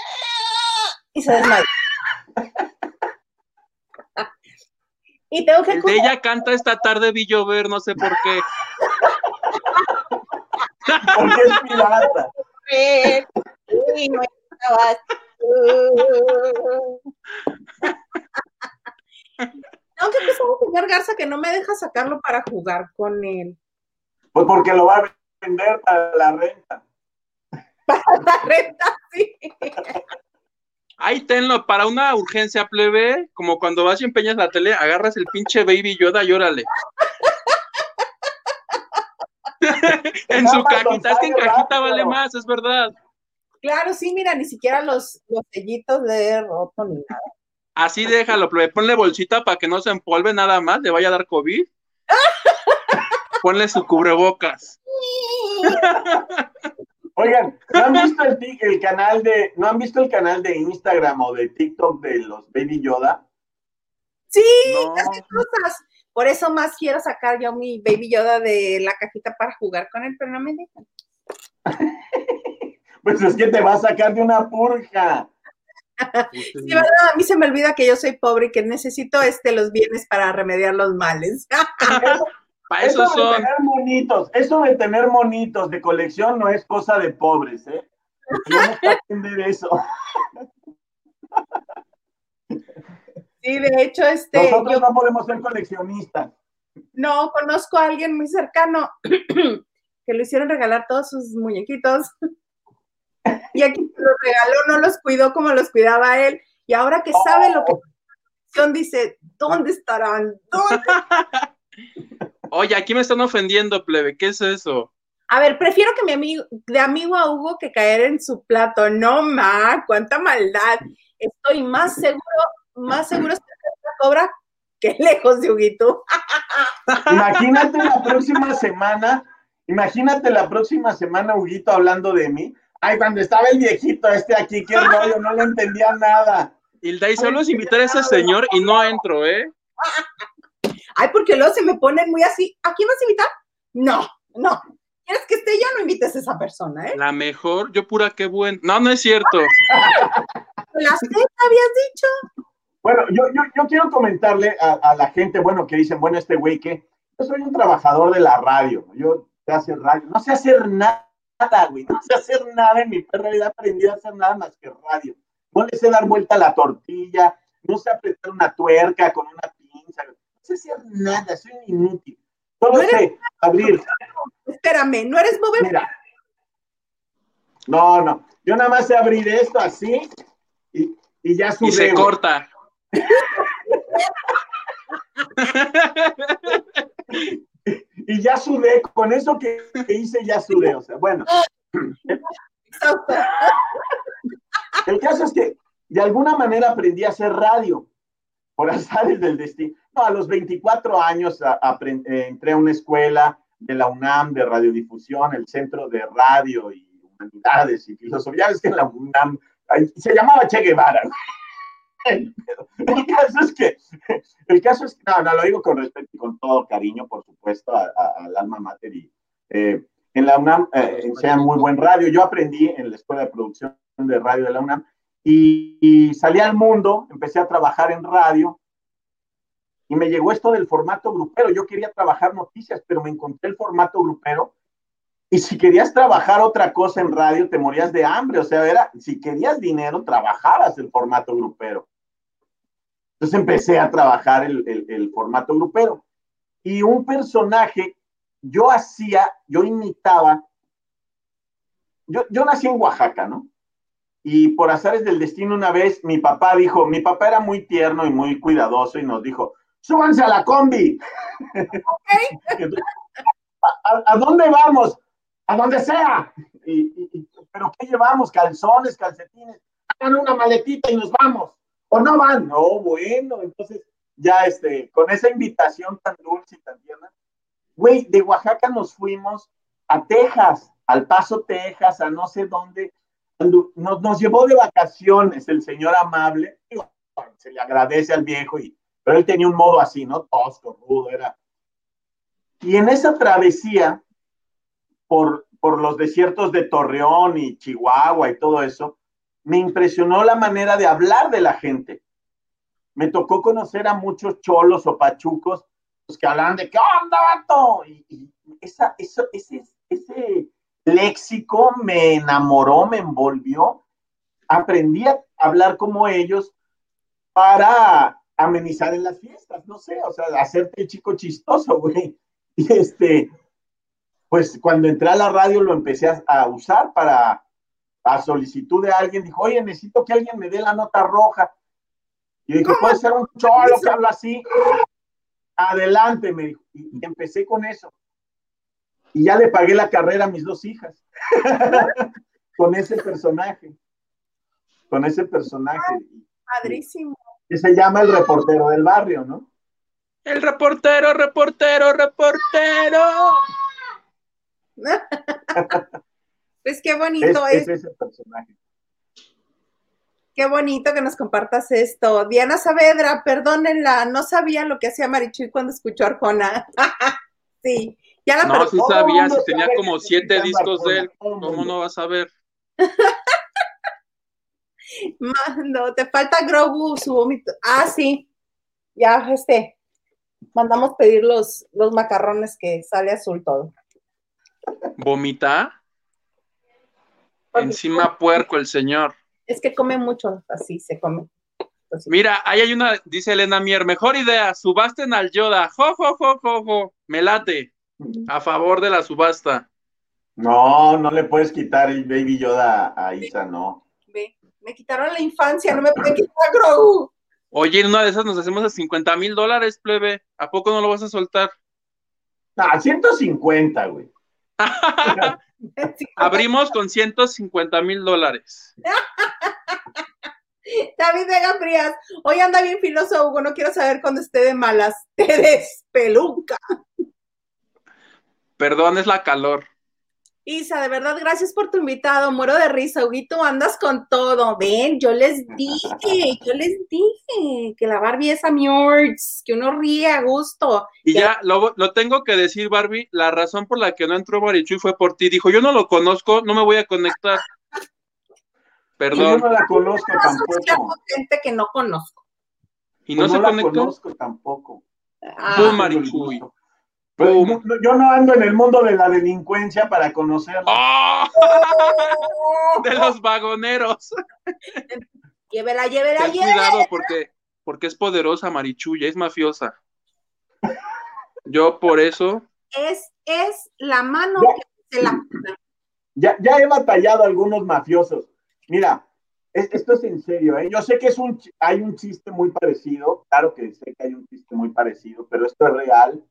Y se desmaya. <laughs> Y tengo que. El de ella canta esta tarde vi llover, no sé por qué. Porque es pirata. Y no estabas Aunque pues un señor Garza que no me deja sacarlo para jugar con él. Pues porque lo va a vender para la renta. Para la renta, sí. Ahí tenlo, para una urgencia plebe, como cuando vas y empeñas la tele, agarras el pinche Baby Yoda y órale. <laughs> en su cajita, es que en cajita vale más, es verdad. Claro, sí, mira, ni siquiera los, los sellitos le he roto ni nada. Así déjalo, ponle bolsita para que no se empolve nada más, le vaya a dar COVID. <laughs> ponle su cubrebocas. <laughs> Oigan, ¿no han visto el, canal de, no han visto el canal de Instagram o de TikTok de los Baby Yoda? Sí, cosas. Por eso más quiero sacar yo mi Baby Yoda de la cajita para jugar con él, pero no me dejan. pues es que te va a sacar de una purja. Sí, verdad, a mí se me olvida que yo soy pobre y que necesito este, los bienes para remediar los males. <laughs> eso, de tener monitos, eso de tener monitos de colección no es cosa de pobres, ¿eh? entender <laughs> eso. <laughs> Sí, de hecho, este. Nosotros no podemos ser coleccionistas. No, conozco a alguien muy cercano <clears throat> que le hicieron regalar todos sus muñequitos. Y aquí los regaló, no los cuidó como los cuidaba él. Y ahora que sabe lo que oh. dice, ¿dónde estarán? ¿Dónde? <laughs> Oye, aquí me están ofendiendo, plebe. ¿Qué es eso? A ver, prefiero que mi amigo, de amigo a Hugo, que caer en su plato. No, ma, cuánta maldad. Estoy más seguro, más seguro de la cobra que <laughs> lejos de Huguito. Imagínate la próxima semana, imagínate la próxima semana, Huguito, hablando de mí. Ay, cuando estaba el viejito este aquí, qué rollo, no le entendía nada. Hilda, y solo es invitar a ese señor y no entro, ¿eh? Ay, porque luego se me ponen muy así. ¿A quién vas a invitar? No, no. ¿Quieres que esté ya? No invites a esa persona, ¿eh? La mejor, yo pura qué buen. No, no es cierto. <laughs> La sé, habías dicho. Bueno, yo, yo, yo quiero comentarle a, la gente, bueno, que dicen, bueno, este güey que yo soy un trabajador de la radio, yo sé hacer radio, no sé hacer nada, güey, no sé hacer nada en mi perra vida, aprendí a hacer nada más que radio. No le sé dar vuelta a la tortilla, no sé apretar una tuerca con una pinza, no sé hacer nada, soy inútil. Solo sé abrir. Espérame, ¿no eres Bob Mira. No, no, yo nada más sé abrir esto así y, y ya sube. Y se corta. <laughs> y ya sudé, con eso que, hice ya sudé, o sea, bueno. El caso es que de alguna manera aprendí a hacer radio, por azares del destino. No, a los 24 años entré a una escuela de la UNAM de radiodifusión, el Centro de Radio y Humanidades y Filosofía. Es que en la UNAM se llamaba Che Guevara. El caso es que, el caso es que, no, no, lo digo con respeto y con todo cariño, por supuesto, al alma mater. Y, eh, en la UNAM eh, enseñan muy buen radio. Yo aprendí en la Escuela de Producción de Radio de la UNAM y, salí al mundo, empecé a trabajar en radio y me llegó esto del formato grupero. Yo quería trabajar noticias, pero me encontré el formato grupero y si querías trabajar otra cosa en radio, te morías de hambre. O sea, era, si querías dinero, trabajabas el formato grupero. Entonces empecé a trabajar el, formato grupero. Y un personaje, yo hacía, yo imitaba, yo, yo nací en Oaxaca, ¿no? Y por azares del destino una vez, mi papá dijo, mi papá era muy tierno y muy cuidadoso y nos dijo, súbanse a la combi. <laughs> ¿A, dónde vamos? A donde sea. ¿Pero qué llevamos? Calzones, calcetines. Hagan una maletita y nos vamos o no van, no, bueno, entonces ya este, con esa invitación tan dulce y tan tierna, güey, de Oaxaca nos fuimos a Texas, al Paso, Texas, a no sé dónde, nos, nos llevó de vacaciones el señor amable, se le agradece al viejo, y, pero él tenía un modo así, ¿no? Tosco, rudo, era. Y en esa travesía por, por los desiertos de Torreón y Chihuahua y todo eso, me impresionó la manera de hablar de la gente. Me tocó conocer a muchos cholos o pachucos pues, que hablaban de ¿qué onda, vato? Y, ese, léxico me enamoró, me envolvió. Aprendí a hablar como ellos para amenizar en las fiestas, no sé, o sea, hacerte chico chistoso, <laughs> güey. Y este, pues cuando entré a la radio lo empecé a usar para a solicitud de alguien, dijo, oye, necesito que alguien me dé la nota roja. Y dije, puede ser un cholo que habla así. Adelante, me dijo. Y, empecé con eso. Y ya le pagué la carrera a mis dos hijas. <laughs> con ese personaje. Con ese personaje. padrísimo. Que se llama el reportero del barrio, ¿no? El reportero, reportero, reportero. <laughs> Pues qué bonito es. ese personaje. Qué bonito que nos compartas esto. Diana Saavedra, perdónenla, no sabía lo que hacía Marichuy cuando escuchó a Arjona. <laughs> sí, ya la No, sí sabía, si tenía como siete discos de él, ¿cómo no vas a ver? <laughs> Mando, te falta Grogu, su vómito. Ah, sí, ya, este, mandamos pedir los, los macarrones que sale azul todo. ¿Vomita? Encima puerco el señor. Es que come mucho, así se come. Mira, ahí hay una, dice Elena Mier, mejor idea, subasten al Yoda. Jo, jo, jo, jo, jo. Me late. A favor de la subasta. No, no le puedes quitar el Baby Yoda a Isa, no. Ve, me quitaron la infancia, no me pueden quitar a Grogu. Oye, en una de esas nos hacemos a 50 mil dólares, plebe. ¿A poco no lo vas a soltar? Ah, 150, güey. <laughs> Abrimos con 150 mil dólares. <laughs> David Vega Frías, hoy anda bien filoso, Hugo, no quiero saber cuándo esté de malas. <laughs> Te despeluca. Perdón, es la calor. Isa, de verdad, gracias por tu invitado. Muero de risa, Huguito, andas con todo. Ven, yo les <laughs> dije, yo les dije que la Barbie es a Murds, que uno ríe a gusto. Y ya, lo, lo, tengo que decir, Barbie, la razón por la que no entró Marichuy fue por ti. Dijo, yo no lo conozco, no me voy a conectar. <laughs> Perdón. Yo no la conozco tampoco. gente que no conozco. ¿Y no, Pues se la conectó? conozco tampoco. Ah, Tú, Marichuy. Pero no- yo no ando en el mundo de la delincuencia para conocerla. ¡Oh! ¡Oh! <laughs> De los vagoneros. Llévela, llévela, Ten llévela. cuidado porque, porque es poderosa Marichuya, es mafiosa. Yo por eso, Es, es la mano Ya. que se la. Ya, ya he batallado a algunos mafiosos. Mira, es- esto es en serio, ¿eh? Yo sé que es un, hay un chiste muy parecido, claro que sé que hay un chiste muy parecido, pero esto es real.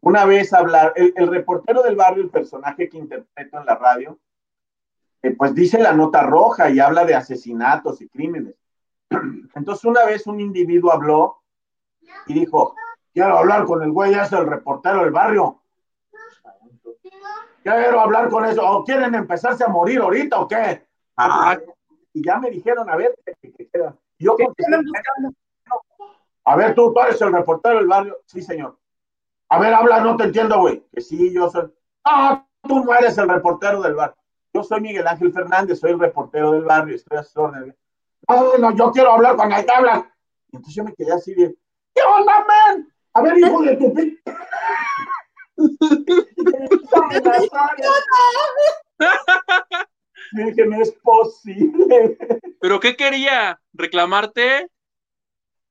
Una vez hablar, el, el reportero del barrio, el personaje que interpreto en la radio, eh, pues dice la nota roja y habla de asesinatos y crímenes. <clears throat> Entonces una vez un individuo habló y dijo, quiero hablar con el güey ese, el reportero del barrio. Quiero hablar con eso. ¿O quieren empezarse a morir ahorita o qué? Ah. Y ya me dijeron, a ver, Yo ¿Qué contesté, a ver, tú, tú eres el reportero del barrio. Sí, señor. A ver, habla, no te entiendo, güey. Que sí, yo soy. Ah, tú no eres el reportero del barrio. Yo soy Miguel Ángel Fernández, soy el reportero del barrio, estoy a sus órdenes. No, no, yo quiero hablar con el que habla. Y entonces yo me quedé así de, ¿qué onda, man? A ver, hijo de tu pi... Y <laughs> dije, no es posible. ¿pero qué quería? ¿Reclamarte?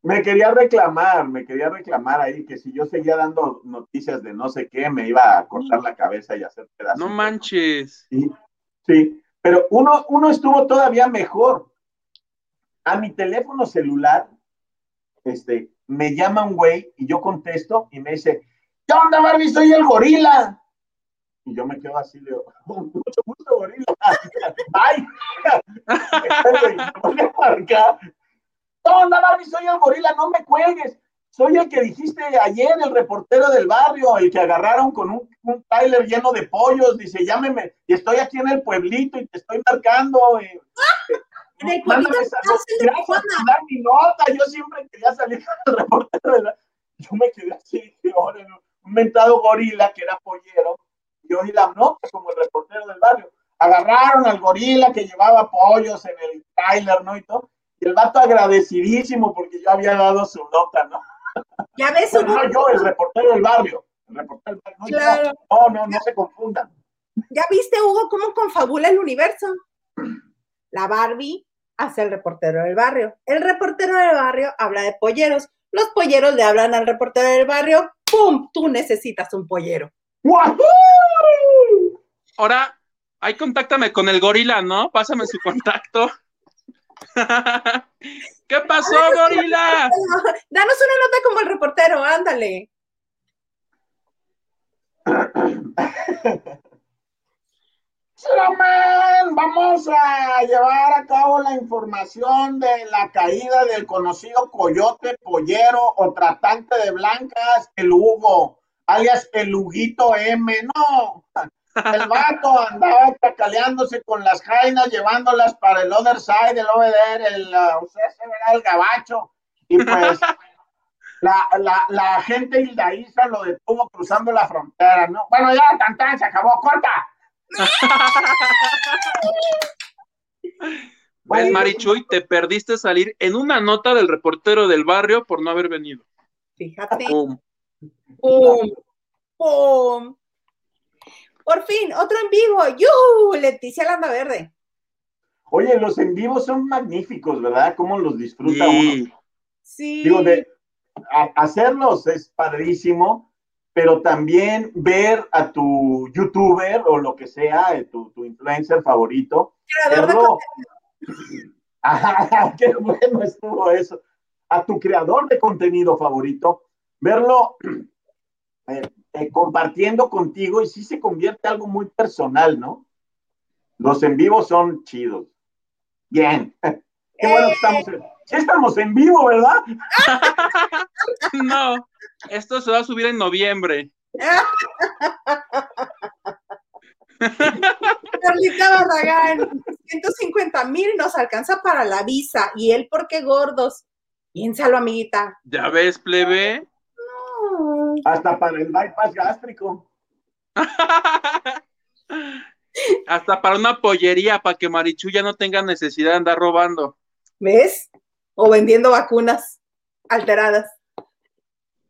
Me quería reclamar, me quería reclamar ahí que si yo seguía dando noticias de no sé qué, me iba a cortar la cabeza y hacer pedazos. No manches. Sí, sí, pero uno, uno estuvo todavía mejor. A mi teléfono celular, este, me llama un güey y yo contesto y me dice, ¿qué onda, Barbie? Soy el gorila. Y yo me quedo así, le digo, <laughs> mucho gusto, gorila. <laughs> Ay, <laughs> me voy a marcar. ¿Qué onda, Barbie? Soy el gorila, no me cuelgues. Soy el que dijiste ayer, el reportero del barrio, el que agarraron con un, un trailer lleno de pollos. Dice, llámeme, y estoy aquí en el pueblito y te estoy marcando. eh, <laughs> En el pueblito dar mi nota. Yo siempre quería salir <laughs> con el reportero del barrio. Yo me quedé así, dije, "Órale, un mentado gorila que era pollero. Yo di la nota como el reportero del barrio. Agarraron al gorila que llevaba pollos en el trailer, ¿no? Y todo. Y el vato agradecidísimo porque yo había dado su nota, ¿no? Ya ves, Pero Hugo, no yo, el reportero del barrio. El reportero del barrio. No. Claro. no, no, no se confundan. ya viste, Hugo, cómo confabula el universo. La Barbie hace el reportero del barrio. El reportero del barrio habla de polleros. Los polleros le hablan al reportero del barrio. ¡Pum! Tú necesitas un pollero. ¡Wahoo! Ahora, ahí contáctame con el gorila, ¿no? Pásame su contacto. <laughs> ¿Qué pasó, gorila? Danos una nota como el reportero, ándale. Solamente vamos a llevar a cabo la información de la caída del conocido coyote pollero o tratante de blancas, el Hugo, alias el Huguito M. No, el vato andaba chacaleándose con las jainas, llevándolas para el other side, el over el, uh, se verá, el gabacho. Y pues <laughs> la, la, la gente Hildaísa lo detuvo cruzando la frontera, ¿no? Bueno, ya, tan, tan, se acabó, corta. ¿Ves, <laughs> Marichuy? Te perdiste salir en una nota del reportero del barrio por no haber venido. Fíjate. Pum. ¡Pum! ¡Pum! Por fin, otro en vivo. ¡Yuhu! Leticia Landa Verde. Oye, los en vivo son magníficos, ¿verdad? ¿Cómo los disfruta Sí. uno? Sí. Digo, de, a- hacerlos es padrísimo, pero también ver a tu youtuber o lo que sea, eh, tu, tu influencer favorito, creador de verlo. <laughs> Ajá, qué bueno estuvo eso. A tu creador de contenido favorito, verlo <clears throat> eh, eh, compartiendo contigo y sí se convierte en algo muy personal, ¿no? Los en vivo son chidos. Bien. <laughs> Qué bueno que estamos en, sí estamos en vivo, ¿verdad? <laughs> No, esto se va a subir en noviembre. <laughs> Carlita Barragán, 150 mil nos alcanza para la visa. ¿Y él por qué gordos? Piénsalo, amiguita. ¿Ya ves, plebe? No. Hasta para el bypass gástrico. <laughs> Hasta para una pollería, para que Marichu ya no tenga necesidad de andar robando. ¿Ves? O vendiendo vacunas alteradas.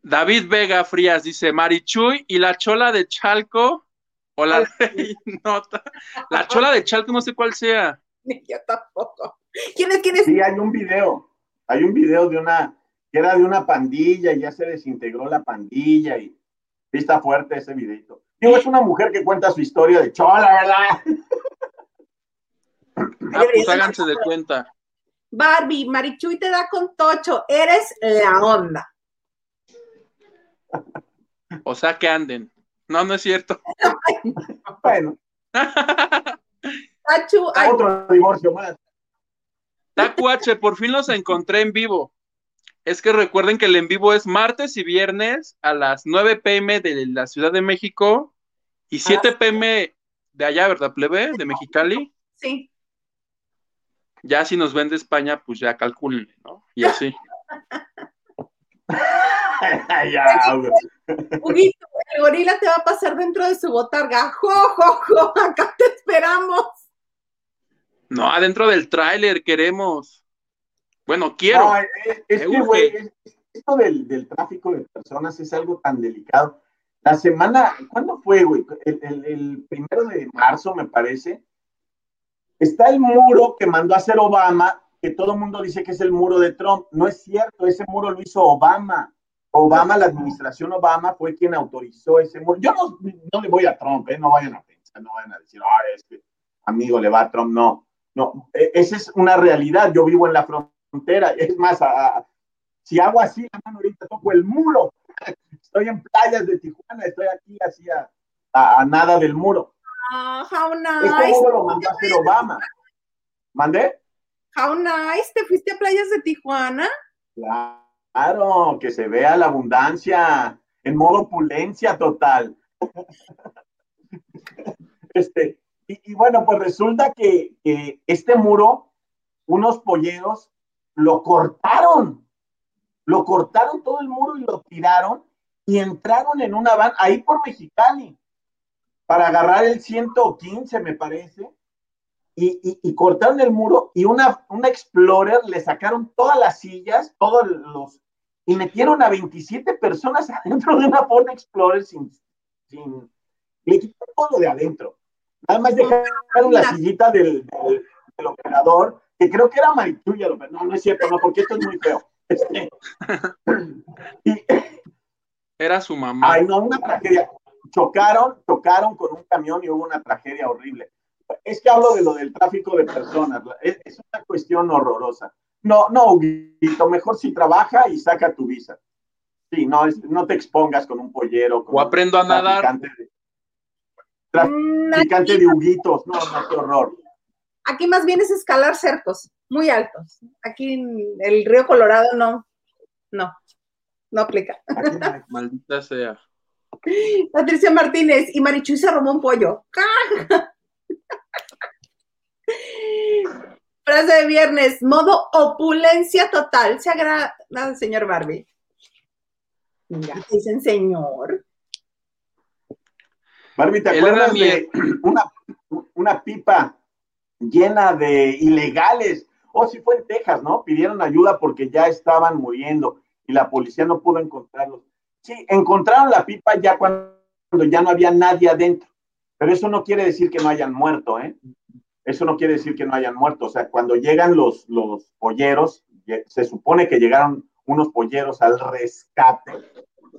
David Vega Frías dice, Marichuy y la chola de Chalco, o la nota. La chola de Chalco no sé cuál sea. <laughs> Yo tampoco. ¿Quién es? ¿Quién es? Sí, hay un video. Hay un video de una, que era de una pandilla y ya se desintegró la pandilla y sí está fuerte ese videito. Digo, es una mujer que cuenta su historia de chola, ¿verdad? Ah, pues háganse de cuenta. Barbie, Marichuy te da con Tocho. Eres la onda. O sea que anden. No, no es cierto. <laughs> Bueno, Tachu, otro divorcio más. Tacuache, por fin los encontré en vivo. Es que recuerden que el en vivo es martes y viernes a las 9 pm de la Ciudad de México y 7 pm de allá, ¿verdad, plebe? De Mexicali. sí. Ya si nos ven de España, pues ya calculen, ¿no? Y así. <laughs> ya. Huguito, el gorila te va a pasar dentro de su botarga. ¡Jo, jo, jo! Acá te esperamos. No, adentro del tráiler queremos. Bueno, quiero. No, es, que, güey, esto del, del tráfico de personas es algo tan delicado. La semana, ¿cuándo fue, güey? El, el- el primero de marzo, me parece. Está el muro que mandó a hacer Obama, que todo el mundo dice que es el muro de Trump. No es cierto, ese muro lo hizo Obama. Obama, la administración Obama fue quien autorizó ese muro. Yo no, no le voy a Trump, ¿eh? no vayan a pensar, no vayan a decir, ah, este amigo le va a Trump. No, no, e- esa es una realidad. Yo vivo en la frontera. Es más, a- a- si hago así la mano ahorita, toco el muro. <laughs> Estoy en playas de Tijuana, estoy aquí así a, nada del muro. Ah, how nice. lo mandó a hacer Obama. ¿Mandé? How nice. ¿Te fuiste a playas de Tijuana? Claro, que se vea la abundancia en modo opulencia total. <laughs> Este, y, y bueno, pues resulta que, que este muro, unos polleros lo cortaron, lo cortaron todo el muro y lo tiraron y entraron en una van ahí por Mexicali para agarrar el 115, me parece, y, y- y cortaron el muro y una, una Explorer le sacaron todas las sillas, todos los, y metieron a 27 personas <laughs> adentro de una Ford Explorer sin, sin, le quitaron todo lo de adentro. Nada más dejaron la sillita del, del- del operador, que creo que era Marichuya, operador. no, no es cierto, no, porque esto es muy feo. Este, y, Era su mamá. Ay, no, una tragedia. Chocaron, chocaron con un camión y hubo una tragedia horrible. Es que hablo de lo del tráfico de personas. Es, es una cuestión horrorosa. No, no, Huguito, mejor si trabaja y saca tu visa. Sí, no, es- no te expongas con un pollero. Con O aprendo a nadar. traficante de, traficante de huguitos. No, no, qué horror. Aquí más bien es escalar cercos muy altos. Aquí en el río Colorado no, no, no aplica. <laughs> Maldita sea. Patricia Martínez y Marichuy se robó un pollo. <laughs> Frase de viernes, modo opulencia total. Se agrada, señor Barbie. Ya dicen señor. Barbie, ¿te acuerdas de una, una pipa llena de ilegales? O si fue en Texas, ¿no? Pidieron ayuda porque ya estaban muriendo y la policía no pudo encontrarlos. Sí, encontraron la pipa ya cuando ya no había nadie adentro. Pero eso no quiere decir que no hayan muerto, ¿eh? eso no quiere decir que no hayan muerto. O sea, cuando llegan los, los polleros, se supone que llegaron unos polleros al rescate,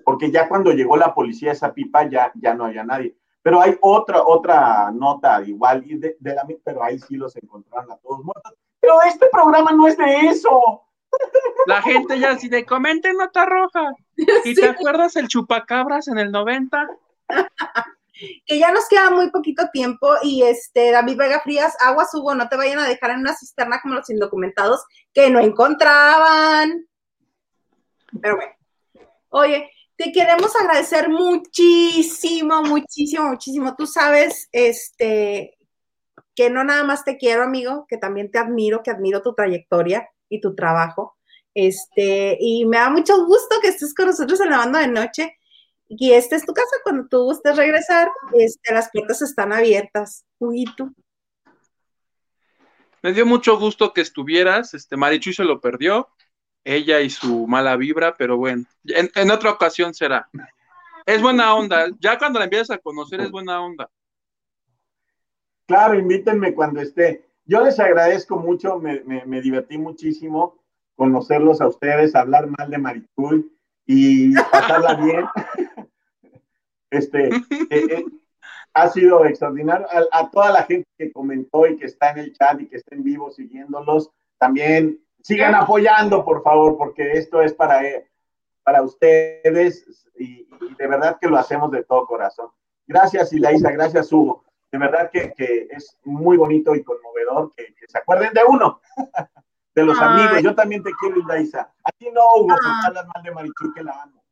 porque ya cuando llegó la policía esa pipa ya, ya no había nadie. Pero hay otra, otra nota igual, de, de la, pero ahí sí los encontraron a todos muertos. Pero este programa no es de eso. La gente ya así de comenten nota roja. ¿Y te acuerdas el chupacabras en el 90? que ya nos queda muy poquito tiempo y este David Vega Frías, aguas Hugo, no te vayan a dejar en una cisterna como los indocumentados que no encontraban. Pero bueno, oye, te queremos agradecer muchísimo, muchísimo, muchísimo. Tú sabes, este, que no nada más te quiero, amigo, que también te admiro, que admiro tu trayectoria y tu trabajo. Este, y me da mucho gusto que estés con nosotros en la banda de noche. Y esta es tu casa, cuando tú gustes regresar, este, las puertas están abiertas. Huguito. Me dio mucho gusto que estuvieras, este Marichu se lo perdió, ella y su mala vibra, pero bueno, en, otra ocasión será. Es buena onda, ya cuando la empiezas a conocer es buena onda. Claro, invítenme cuando esté. Yo les agradezco mucho, me, me, divertí muchísimo conocerlos a ustedes, hablar mal de Marichuy y pasarla <laughs> bien. este, eh, eh, ha sido extraordinario. A, toda la gente que comentó y que está en el chat y que está en vivo siguiéndolos, también sigan apoyando, por favor, porque esto es para, eh, para ustedes y, de verdad que lo hacemos de todo corazón. Gracias, Ilaisa, gracias, Hugo. De verdad que, es muy bonito y conmovedor que, se acuerden de uno, <laughs> de los amigos. Yo también te quiero, Ilaisa. A ti no, Hugo, porque hablas mal de Marichuy, que la amo.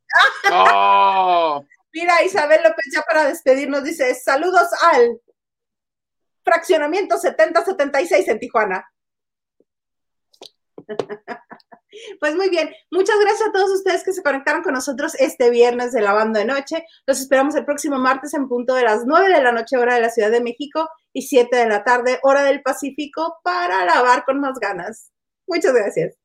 Oh. <laughs> Mira, Isabel López, ya para despedirnos, dice: saludos al fraccionamiento 7076 en Tijuana. <laughs> Pues muy bien, muchas gracias a todos ustedes que se conectaron con nosotros este viernes de la banda de noche. Los esperamos el próximo martes en punto de las 9 de la noche, hora de la Ciudad de México, y 7 de la tarde, hora del Pacífico, para lavar con más ganas. Muchas gracias.